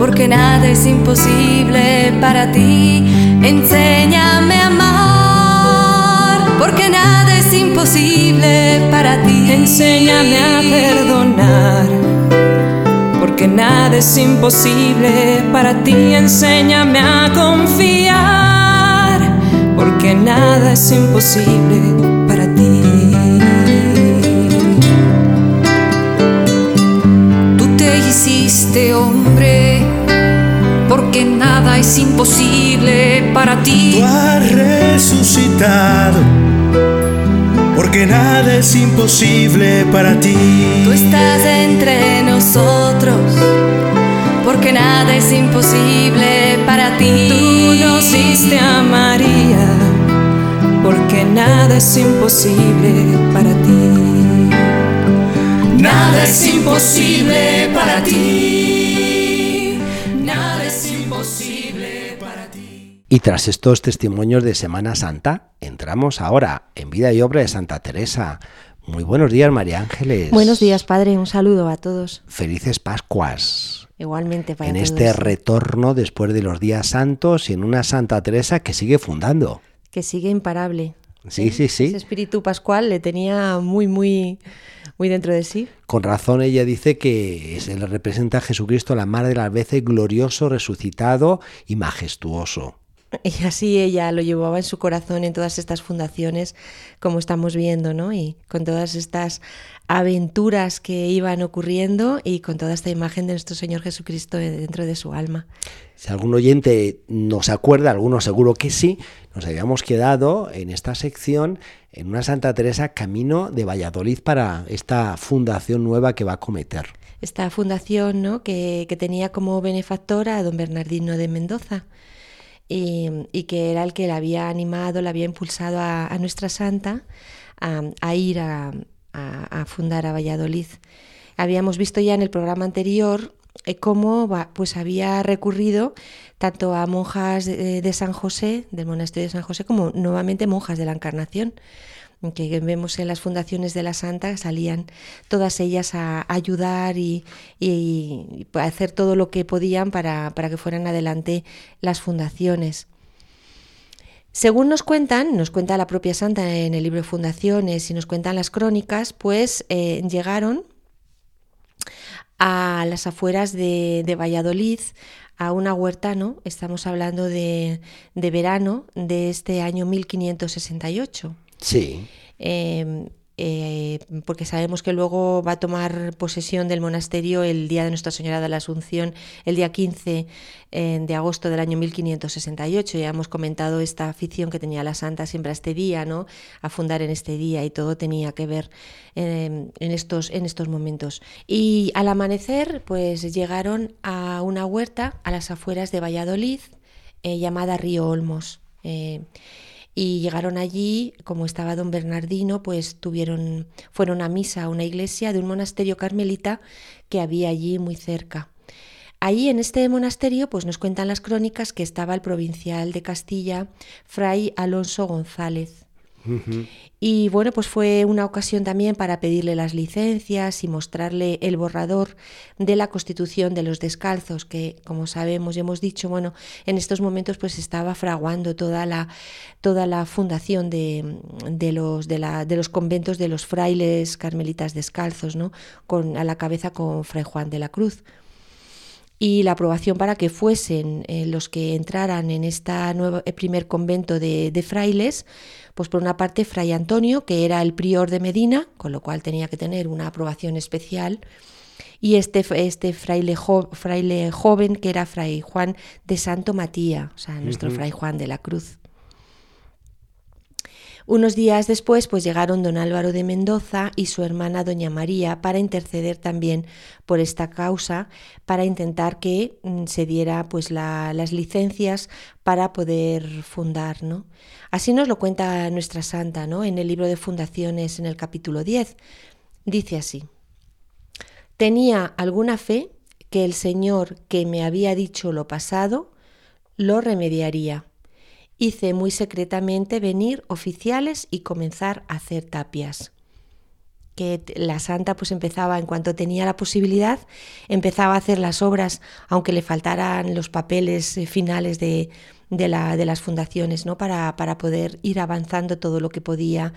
porque nada es imposible para ti. Enséñame a amar, porque nada es imposible para ti. Enséñame a perdonar, porque nada es imposible para ti. Enséñame a confiar, porque nada es imposible para ti. Tú te hiciste hombre, es imposible para Tú ti. has resucitado, porque nada es imposible para ti. Tú estás entre nosotros, porque nada es imposible para ti. Tú nos diste a María, porque nada es imposible para ti. Nada es imposible para ti. Y tras estos testimonios de Semana Santa, entramos ahora en vida y obra de Santa Teresa. Muy buenos días, María Ángeles. Buenos días, padre. Un saludo a todos. Felices Pascuas. Igualmente para en todos. este retorno después de los días santos y en una Santa Teresa que sigue fundando. Que sigue imparable. Sí, ¿eh? sí, sí. Ese espíritu pascual le tenía muy, muy, muy dentro de sí. Con razón ella dice que se le representa a Jesucristo la madre de las veces glorioso, resucitado y majestuoso. Y así ella lo llevaba en su corazón en todas estas fundaciones, como estamos viendo, ¿no? Y con todas estas aventuras que iban ocurriendo y con toda esta imagen de nuestro Señor Jesucristo dentro de su alma. Si algún oyente nos acuerda, algunos seguro que sí, nos habíamos quedado en esta sección en una Santa Teresa camino de Valladolid para esta fundación nueva que va a cometer. Esta fundación, ¿no? Que, que tenía como benefactora a don Bernardino de Mendoza. Y, y, que era el que la había animado, la había impulsado a, nuestra santa a, ir a, a, fundar a Valladolid. Habíamos visto ya en el programa anterior eh, cómo pues había recurrido tanto a monjas de, San José, del monasterio de San José, como nuevamente monjas de la Encarnación, que vemos en las fundaciones de la Santa, salían todas ellas a ayudar y, y, hacer todo lo que podían para, para que fueran adelante las fundaciones. Según nos cuentan, nos cuenta la propia santa en el libro Fundaciones y nos cuentan las crónicas, pues eh, llegaron a las afueras de, de, Valladolid, a una huerta, ¿no? Estamos hablando de, de verano de este año 1568. Sí. Eh, eh, porque sabemos que luego va a tomar posesión del monasterio el día de Nuestra Señora de la Asunción, el día 15 eh, de agosto del año 1568. Ya hemos comentado esta afición que tenía la santa siempre a este día, ¿no? a fundar en este día y todo tenía que ver eh, en, estos, en estos momentos. Y al amanecer, pues llegaron a una huerta a las afueras de Valladolid eh, llamada Río Olmos y llegaron allí, como estaba don Bernardino, pues tuvieron, fueron a misa a una iglesia de un monasterio carmelita que había allí muy cerca. Allí en este monasterio, pues nos cuentan las crónicas que estaba el provincial de Castilla, Fray Alonso González. Y bueno, pues fue una ocasión también para pedirle las licencias y mostrarle el borrador de la constitución de los descalzos, que como sabemos y hemos dicho, bueno, en estos momentos pues estaba fraguando toda la, toda la fundación de, de los, de, la, de los conventos de los frailes carmelitas descalzos, ¿no? Con, a la cabeza con Fray Juan de la Cruz y la aprobación para que fuesen eh, los que entraran en este primer convento de, de, frailes, pues por una parte Fray Antonio, que era el prior de Medina, con lo cual tenía que tener una aprobación especial, y este, este fraile, jo, fraile joven, que era Fray Juan de Santo Matía, o sea, nuestro uh -huh. Fray Juan de la Cruz. Unos días después, pues llegaron don Álvaro de Mendoza y su hermana doña María para interceder también por esta causa, para intentar que mm, se diera pues la, las licencias para poder fundar, ¿no? Así nos lo cuenta nuestra santa, ¿no? En el libro de fundaciones, en el capítulo 10, dice así: Tenía alguna fe que el Señor que me había dicho lo pasado lo remediaría hice muy secretamente venir oficiales y comenzar a hacer tapias. Que la santa pues empezaba, en cuanto tenía la posibilidad, empezaba a hacer las obras, aunque le faltaran los papeles finales de, de, la, de las fundaciones, ¿no? Para, para poder ir avanzando todo lo que podía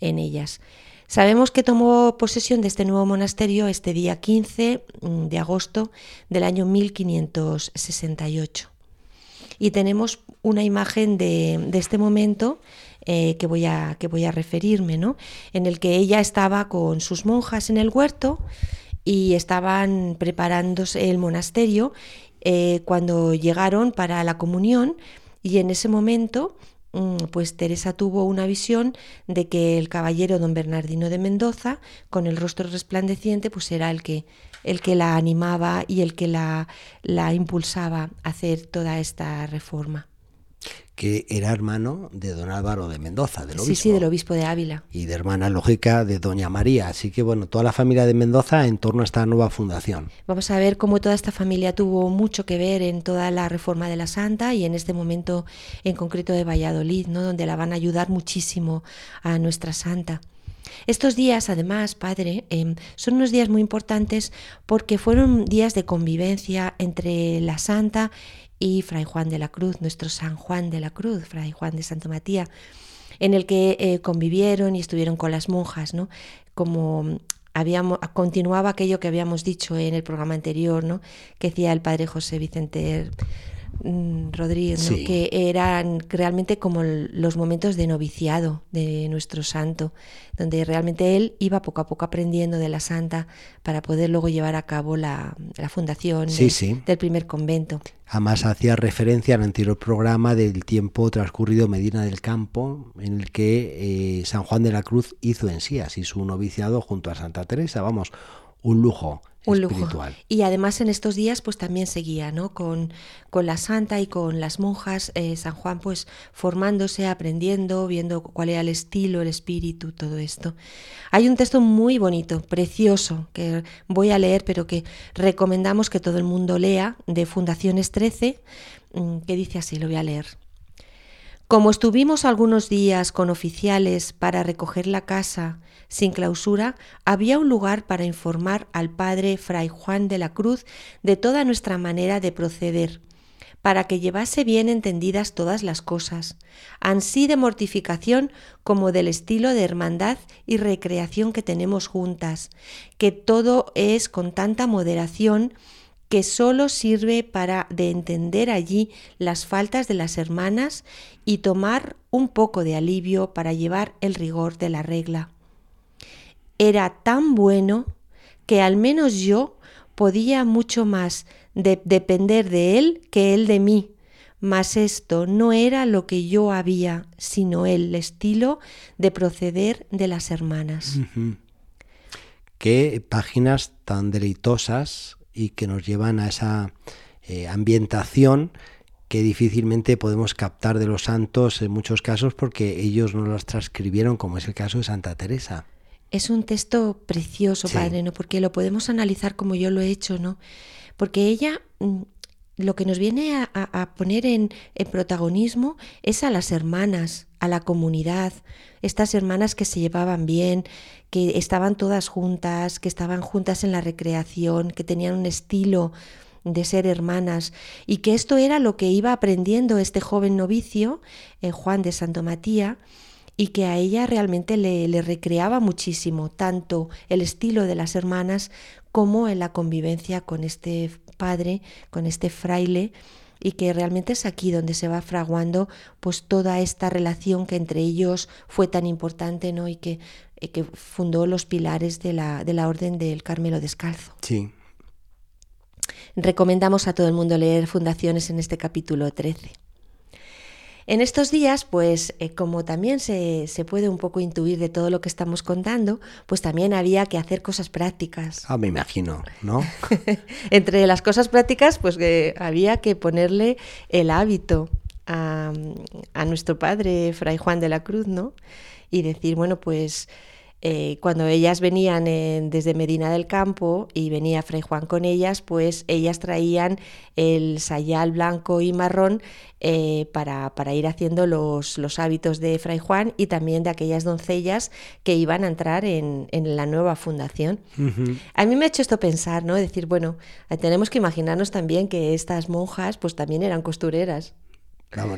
en ellas. Sabemos que tomó posesión de este nuevo monasterio este día 15 de agosto del año 1568 y tenemos una imagen de, de este momento eh, que, voy a, que voy a referirme, ¿no? en el que ella estaba con sus monjas en el huerto y estaban preparándose el monasterio eh, cuando llegaron para la comunión y en ese momento pues Teresa tuvo una visión de que el caballero don Bernardino de Mendoza, con el rostro resplandeciente, pues era el que, el que la animaba y el que la, la impulsaba a hacer toda esta reforma que era hermano de don Álvaro de Mendoza, del obispo. Sí, sí, del obispo de Ávila. Y de hermana lógica de doña María. Así que bueno, toda la familia de Mendoza en torno a esta nueva fundación. Vamos a ver cómo toda esta familia tuvo mucho que ver en toda la reforma de la Santa y en este momento en concreto de Valladolid, ¿no? donde la van a ayudar muchísimo a nuestra Santa. Estos días, además, padre, eh, son unos días muy importantes porque fueron días de convivencia entre la Santa y Fray Juan de la Cruz, nuestro San Juan de la Cruz, Fray Juan de Santo Matías, en el que eh, convivieron y estuvieron con las monjas, ¿no? Como habíamos, continuaba aquello que habíamos dicho en el programa anterior, ¿no? Que decía el padre José Vicente Mm, Rodríguez, que eran realmente como los momentos de noviciado de nuestro santo, donde realmente él iba poco a poco aprendiendo de la santa para poder luego llevar a cabo la, fundación del primer convento. Además hacía referencia al anterior programa del tiempo transcurrido Medina del Campo, en el que eh, San Juan de la Cruz hizo en sí así su noviciado junto a Santa Teresa, vamos, un lujo un lujo. Y además en estos días pues también seguía, ¿no? Con, con la santa y con las monjas, eh, San Juan pues formándose, aprendiendo, viendo cuál era el estilo, el espíritu, todo esto. Hay un texto muy bonito, precioso, que voy a leer, pero que recomendamos que todo el mundo lea, de Fundaciones 13, mm, que dice así, lo voy a leer. Como estuvimos algunos días con oficiales para recoger la casa sin clausura, había un lugar para informar al padre Fray Juan de la Cruz de toda nuestra manera de proceder, para que llevase bien entendidas todas las cosas, ansí de mortificación como del estilo de hermandad y recreación que tenemos juntas, que todo es con tanta moderación, que solo sirve para de entender allí las faltas de las hermanas y tomar un poco de alivio para llevar el rigor de la regla. Era tan bueno que al menos yo podía mucho más depender de él que él de mí, mas esto no era lo que yo había, sino el estilo de proceder de las hermanas. Qué páginas tan deleitosas y que nos llevan a esa eh, ambientación que difícilmente podemos captar de los santos en muchos casos porque ellos no las transcribieron, como es el caso de Santa Teresa. Es un texto precioso, padre, ¿no? Porque lo podemos analizar como yo lo he hecho, ¿no? Porque ella mm, lo que nos viene a, poner en, en, protagonismo es a las hermanas, a la comunidad, estas hermanas que se llevaban bien, que estaban todas juntas, que estaban juntas en la recreación, que tenían un estilo de ser hermanas y que esto era lo que iba aprendiendo este joven novicio, eh, Juan de Santo Matía, y que a ella realmente le, le, recreaba muchísimo, tanto el estilo de las hermanas como en la convivencia con este padre, con este fraile, y que realmente es aquí donde se va fraguando pues toda esta relación que entre ellos fue tan importante ¿no? y que, eh, que fundó los pilares de la, de la Orden del Carmelo Descalzo. Sí. Recomendamos a todo el mundo leer Fundaciones en este capítulo 13. En estos días, pues eh, como también se, puede un poco intuir de todo lo que estamos contando, pues también había que hacer cosas prácticas. Ah, me imagino, ¿no? Entre las cosas prácticas, pues que había que ponerle el hábito a, a nuestro padre, Fray Juan de la Cruz, ¿no? Y decir, bueno, pues eh, cuando ellas venían desde Medina del Campo y venía Fray Juan con ellas, pues ellas traían el sayal blanco y marrón eh, para, ir haciendo los, los, hábitos de Fray Juan y también de aquellas doncellas que iban a entrar en, la nueva fundación. A mí me ha hecho esto pensar, ¿no? Decir, bueno, tenemos que imaginarnos también que estas monjas pues también eran costureras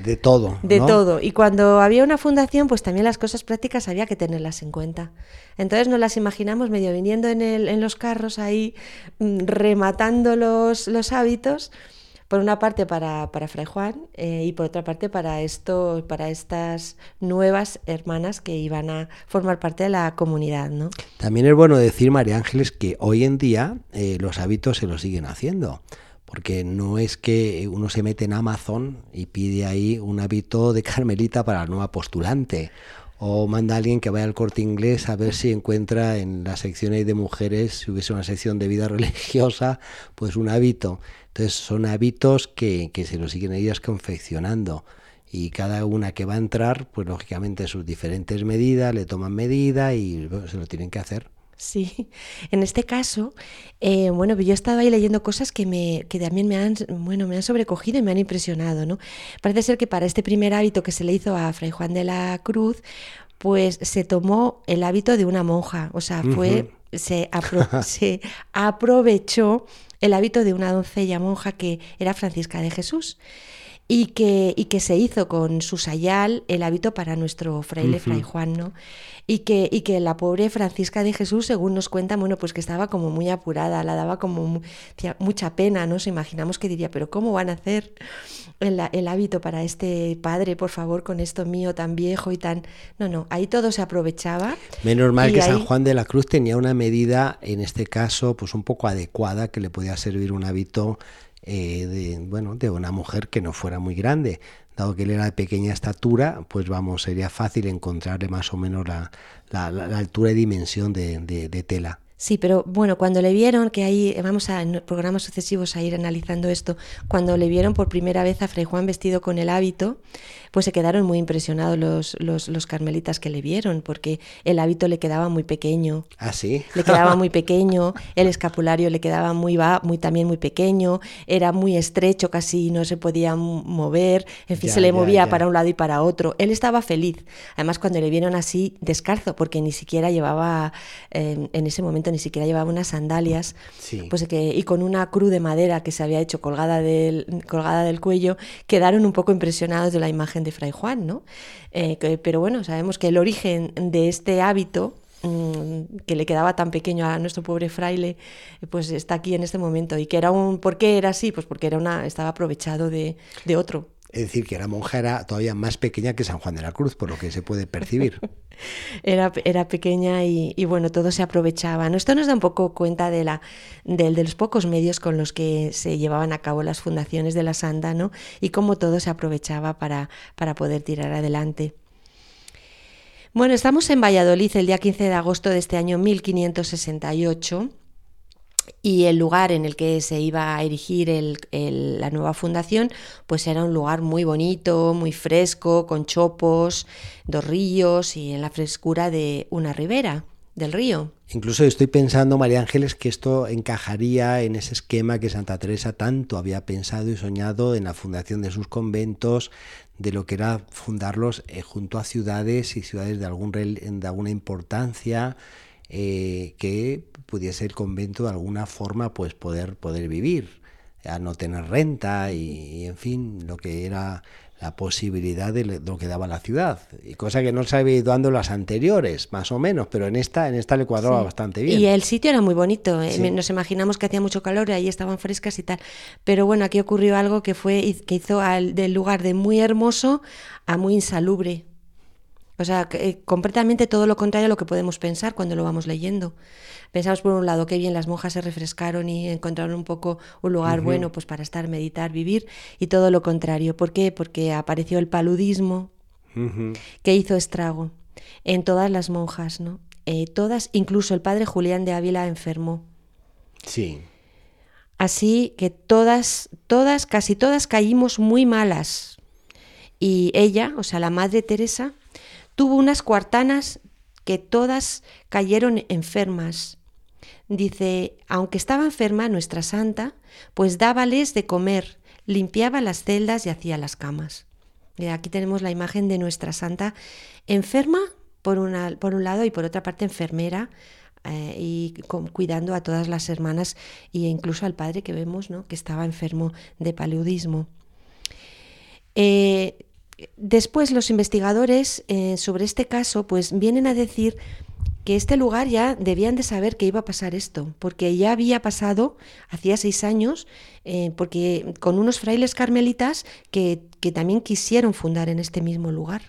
de todo. De todo. Y cuando había una fundación, pues también las cosas prácticas había que tenerlas en cuenta. Entonces nos las imaginamos medio viniendo en, el, en los carros ahí, mm, rematando los, los hábitos, por una parte para, para Fray Juan eh, y por otra parte para, esto, para estas nuevas hermanas que iban a formar parte de la comunidad. ¿no? También es bueno decir, María Ángeles, que hoy en día eh, los hábitos se los siguen haciendo porque no es que uno se mete en Amazon y pide ahí un hábito de carmelita para la nueva postulante o manda a alguien que vaya al corte inglés a ver si encuentra en la sección de mujeres, si hubiese una sección de vida religiosa, pues un hábito. Entonces son hábitos que, se lo siguen ellas confeccionando y cada una que va a entrar, pues lógicamente sus diferentes medidas, le toman medida y se lo tienen que hacer. Sí, en este caso, eh, bueno, yo he estado ahí leyendo cosas que, me, que también me han, bueno, me han sobrecogido y me han impresionado, ¿no? Parece ser que para este primer hábito que se le hizo a Fray Juan de la Cruz, pues se tomó el hábito de una monja, o sea, fue, se, se aprovechó el hábito de una doncella monja que era Francisca de Jesús. Y que, y que se hizo con su sayal el hábito para nuestro fraile Fray Juan, ¿no? Y que, y que la pobre Francisca de Jesús, según nos cuenta, bueno, pues que estaba como muy apurada, la daba como mucha pena, ¿no? Se imaginamos que diría, pero ¿cómo van a hacer el, el, hábito para este padre, por favor, con esto mío tan viejo y tan... No, no, ahí todo se aprovechaba. Menos mal que San Juan de la Cruz tenía una medida, en este caso, pues un poco adecuada, que le podía servir un hábito eh, de, bueno, de una mujer que no fuera muy grande dado que él era de pequeña estatura, pues vamos, sería fácil encontrarle más o menos la, altura y dimensión de, tela. Sí, pero bueno, cuando le vieron, que ahí vamos a programas sucesivos a ir analizando esto, cuando le vieron por primera vez a Fray Juan vestido con el hábito, pues se quedaron muy impresionados los, los, los, carmelitas que le vieron, porque el hábito le quedaba muy pequeño. ¿Ah, sí? Le quedaba muy pequeño, el escapulario le quedaba muy, va, muy también muy pequeño, era muy estrecho, casi no se podía mover, en fin, se le movía para un lado y para otro. Él estaba feliz. Además, cuando le vieron así, descalzo, porque ni siquiera llevaba, en ese momento ni siquiera llevaba unas sandalias, pues que, y con una cruz de madera que se había hecho colgada del, colgada del cuello, quedaron un poco impresionados de la imagen de Fray Juan, ¿no? Eh, pero bueno, sabemos que el origen de este hábito mm, que le quedaba tan pequeño a nuestro pobre fraile, pues está aquí en este momento. Y que era un, ¿por qué era así? Pues porque era una, estaba aprovechado de, de otro. Es decir, que la monja era todavía más pequeña que San Juan de la Cruz, por lo que se puede percibir. era, era pequeña y, bueno, todo se aprovechaba. Esto nos da un poco cuenta de, la, de, los pocos medios con los que se llevaban a cabo las fundaciones de la Santa ¿no? y cómo todo se aprovechaba para, para poder tirar adelante. Bueno, estamos en Valladolid el día 15 de agosto de este año 1568 y el lugar en el que se iba a erigir la nueva fundación, pues era un lugar muy bonito, muy fresco, con chopos, dos ríos y en la frescura de una ribera del río. Incluso estoy pensando, María Ángeles, que esto encajaría en ese esquema que Santa Teresa tanto había pensado y soñado en la fundación de sus conventos, de lo que era fundarlos eh, junto a ciudades y ciudades de, algún, de alguna importancia, eh, que pudiese el convento de alguna forma pues poder, poder vivir, a no tener renta y, en fin, lo que era la posibilidad de lo que daba la ciudad. Y cosa que no se había ido dando las anteriores, más o menos, pero en esta, en esta le cuadraba bastante bien. Y el sitio era muy bonito. Eh, nos imaginamos que hacía mucho calor y ahí estaban frescas y tal. Pero bueno, aquí ocurrió algo que fue que hizo al, del lugar de muy hermoso a muy insalubre. O sea, eh, completamente todo lo contrario a lo que podemos pensar cuando lo vamos leyendo. Pensamos por un lado que bien las monjas se refrescaron y encontraron un poco un lugar bueno pues para estar, meditar, vivir, y todo lo contrario. ¿Por qué? Porque apareció el paludismo que hizo estrago en todas las monjas, ¿no? Eh, todas, incluso el padre Julián de Ávila enfermó. Sí. Así que todas, todas, casi todas caímos muy malas. Y ella, o sea, la Madre Teresa, Tuvo unas cuartanas que todas cayeron enfermas. Dice, aunque estaba enferma nuestra santa, pues dábales de comer, limpiaba las celdas y hacía las camas. Y aquí tenemos la imagen de nuestra santa enferma por, por un lado y por otra parte enfermera eh, y cuidando a todas las hermanas e incluso al padre que vemos ¿no? que estaba enfermo de paludismo. Eh, Después los investigadores eh, sobre este caso pues vienen a decir que este lugar ya debían de saber que iba a pasar esto, porque ya había pasado hacía seis años, eh, porque con unos frailes carmelitas que, que, también quisieron fundar en este mismo lugar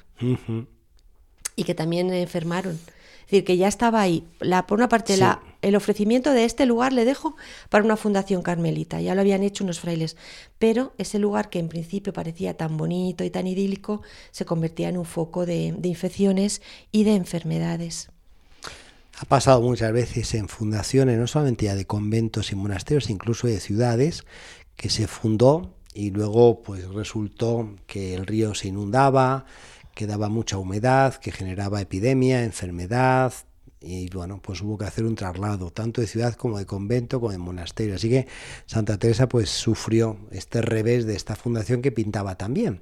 y que también enfermaron. Es decir, que ya estaba ahí. La, por una parte, la, el ofrecimiento de este lugar le dejo para una fundación carmelita, ya lo habían hecho unos frailes, pero ese lugar que en principio parecía tan bonito y tan idílico se convertía en un foco de, infecciones y de enfermedades. Ha pasado muchas veces en fundaciones, no solamente ya de conventos y monasterios, incluso de ciudades, que se fundó y luego pues resultó que el río se inundaba, que daba mucha humedad, que generaba epidemia, enfermedad, y bueno, pues hubo que hacer un traslado, tanto de ciudad como de convento, como de monasterio. Así que Santa Teresa pues sufrió este revés de esta fundación que pintaba también.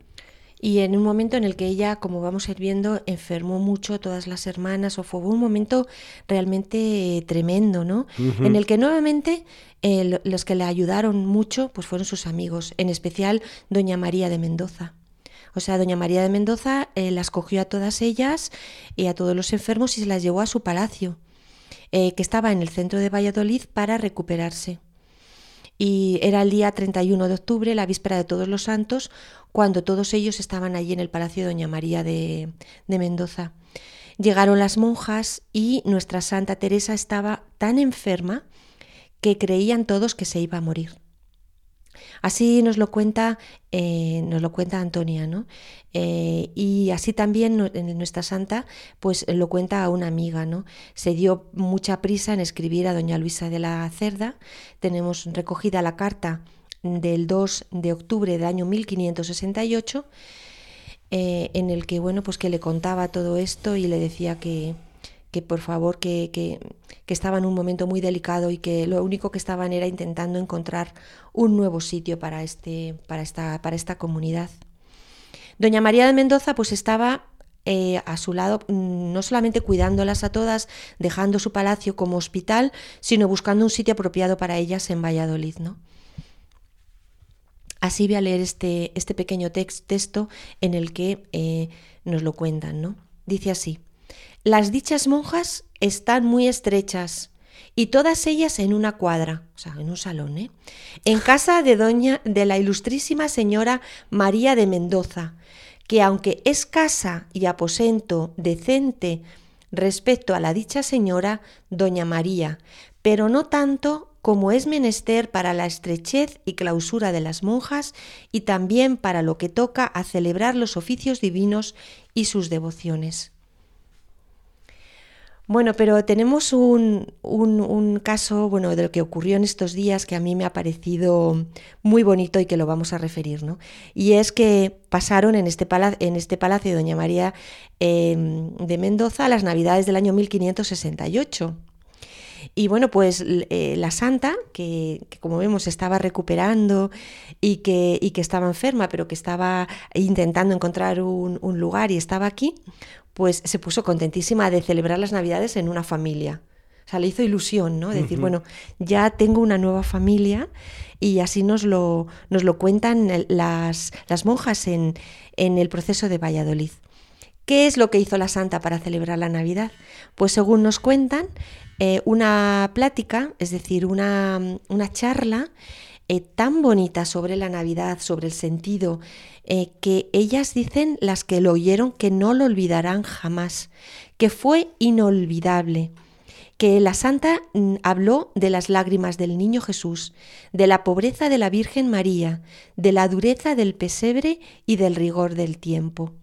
y en un momento en el que ella, como vamos a ir viendo, enfermó mucho todas las hermanas, o fue un momento realmente tremendo, ¿no? En el que nuevamente eh, los que le ayudaron mucho pues fueron sus amigos, en especial doña María de Mendoza. O sea, doña María de Mendoza eh, las cogió a todas ellas y a todos los enfermos y se las llevó a su palacio, eh, que estaba en el centro de Valladolid para recuperarse y era el día 31 de octubre, la víspera de todos los santos, cuando todos ellos estaban allí en el Palacio de Doña María de, de Mendoza. Llegaron las monjas y nuestra Santa Teresa estaba tan enferma que creían todos que se iba a morir. Así nos lo cuenta, eh, nos lo cuenta Antonia, ¿no? Eh, y así también nuestra santa, pues lo cuenta a una amiga, ¿no? Se dio mucha prisa en escribir a doña Luisa de la Cerda. Tenemos recogida la carta del 2 de octubre del año 1568, eh, en el que, bueno, pues que le contaba todo esto y le decía que, que por favor, que, que, estaba en un momento muy delicado y que lo único que estaban era intentando encontrar un nuevo sitio para, este, para, esta, para esta comunidad. Doña María de Mendoza pues estaba eh, a su lado, mm, no solamente cuidándolas a todas, dejando su palacio como hospital, sino buscando un sitio apropiado para ellas en Valladolid. ¿no? Así voy a leer este, este pequeño texto en el que eh, nos lo cuentan. ¿no? Dice así. Las dichas monjas están muy estrechas y todas ellas en una cuadra, o sea, en un salón, ¿eh? en casa de doña de la ilustrísima señora María de Mendoza, que aunque es casa y aposento decente respecto a la dicha señora doña María, pero no tanto como es menester para la estrechez y clausura de las monjas y también para lo que toca a celebrar los oficios divinos y sus devociones. Bueno, pero tenemos un, un, caso bueno, de lo que ocurrió en estos días que a mí me ha parecido muy bonito y que lo vamos a referir. ¿no? Y es que pasaron en este, en este palacio de Doña María em, de Mendoza las navidades del año 1568. Y bueno, pues eh, la santa, que, como vemos estaba recuperando y que, y que, estaba enferma, pero que estaba intentando encontrar un lugar y estaba aquí, pues se puso contentísima de celebrar las Navidades en una familia. O sea, le hizo ilusión, ¿no? Decir, bueno, ya tengo una nueva familia y así nos lo, nos lo cuentan las, las monjas en, en el proceso de Valladolid. ¿Qué es lo que hizo la santa para celebrar la Navidad? Pues según nos cuentan, eh, una plática, es decir, una, una charla eh, tan bonita sobre la Navidad, sobre el sentido, eh, que ellas dicen, las que lo oyeron, que no lo olvidarán jamás, que fue inolvidable que la santa mm, habló de las lágrimas del niño Jesús, de la pobreza de la Virgen María, de la dureza del pesebre y del rigor del tiempo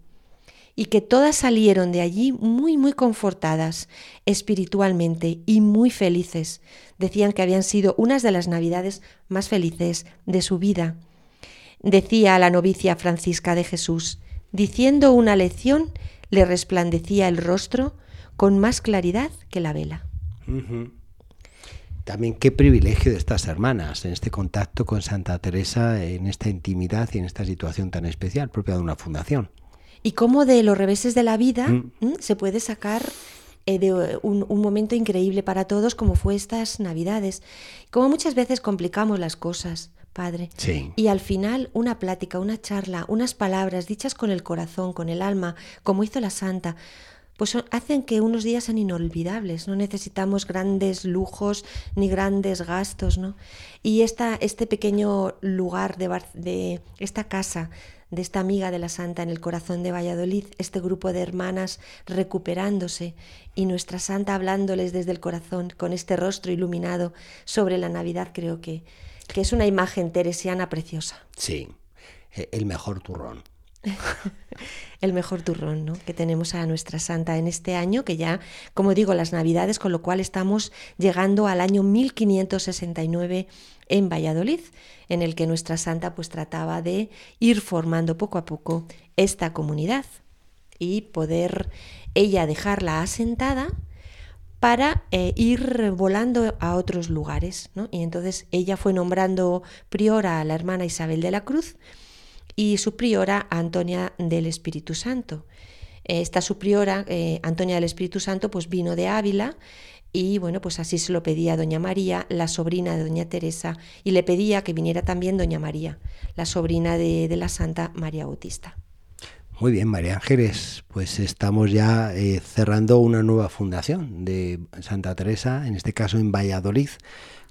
y que todas salieron de allí muy, muy confortadas espiritualmente y muy felices. Decían que habían sido unas de las navidades más felices de su vida. Decía la novicia Francisca de Jesús, diciendo una lección, le resplandecía el rostro con más claridad que la vela. También qué privilegio de estas hermanas en este contacto con Santa Teresa, en esta intimidad y en esta situación tan especial propia de una fundación y cómo de los reveses de la vida mm. se puede sacar eh, de un, momento increíble para todos como fue estas navidades. Como muchas veces complicamos las cosas, Padre. Y al final una plática, una charla, unas palabras dichas con el corazón, con el alma, como hizo la Santa, pues hacen que unos días sean inolvidables. No necesitamos grandes lujos ni grandes gastos, ¿no? Y esta, este pequeño lugar de, de esta casa de esta amiga de la Santa en el corazón de Valladolid, este grupo de hermanas recuperándose y nuestra Santa hablándoles desde el corazón con este rostro iluminado sobre la Navidad, creo que, que es una imagen teresiana preciosa. Sí, e, el mejor turrón. el mejor turrón ¿no? que tenemos a nuestra santa en este año, que ya, como digo, las navidades, con lo cual estamos llegando al año 1569 en Valladolid, en el que nuestra santa pues trataba de ir formando poco a poco esta comunidad y poder ella dejarla asentada para eh, ir volando a otros lugares. Y entonces ella fue nombrando priora a la hermana Isabel de la Cruz y su priora Antonia del Espíritu Santo. Esta su priora, eh, Antonia del Espíritu Santo, pues vino de Ávila y bueno, pues así se lo pedía a Doña María, la sobrina de Doña Teresa, y le pedía que viniera también Doña María, la sobrina de, de la Santa María Bautista. Muy bien, María Ángeles, pues estamos ya eh, cerrando una nueva fundación de Santa Teresa, en este caso en Valladolid,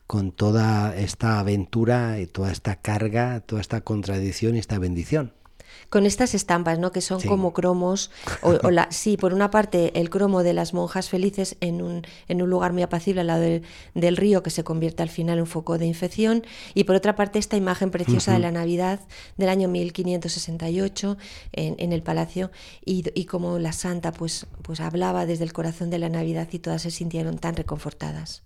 con toda esta aventura, y toda esta carga, toda esta contradicción y esta bendición con estas estampas, ¿no? Que son como cromos. O, la, sí, por una parte el cromo de las monjas felices en un, en un lugar muy apacible al lado del, río que se convierte al final en un foco de infección. Y por otra parte esta imagen preciosa de la Navidad del año 1568 en, en el palacio y, y como la santa pues, pues hablaba desde el corazón de la Navidad y todas se sintieron tan reconfortadas.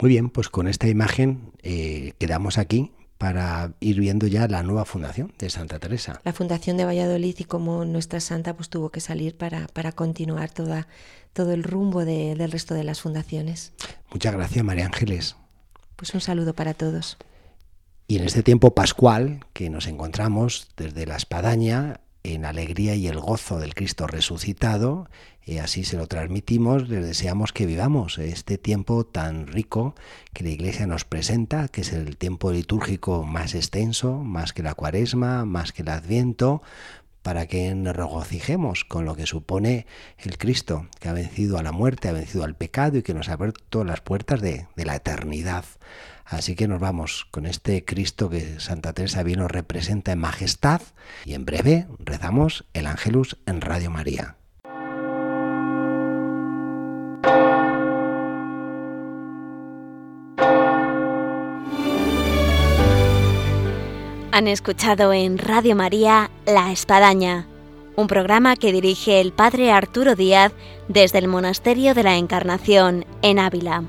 Muy bien, pues con esta imagen eh, quedamos aquí para ir viendo ya la nueva fundación de Santa Teresa. La fundación de Valladolid y como nuestra santa pues tuvo que salir para, para continuar toda, todo el rumbo del resto de las fundaciones. Muchas gracias María Ángeles. Pues un saludo para todos. Y en este tiempo pascual que nos encontramos desde la espadaña en alegría y el gozo del Cristo resucitado, y así se lo transmitimos, les deseamos que vivamos este tiempo tan rico que la Iglesia nos presenta, que es el tiempo litúrgico más extenso, más que la cuaresma, más que el adviento, para que nos regocijemos con lo que supone el Cristo, que ha vencido a la muerte, ha vencido al pecado y que nos ha abierto las puertas de, de la eternidad. Así que nos vamos con este Cristo que Santa Teresa nos representa en majestad y en breve rezamos el Ángelus en Radio María. Han escuchado en Radio María La Espadaña, un programa que dirige el Padre Arturo Díaz desde el Monasterio de la Encarnación en Ávila.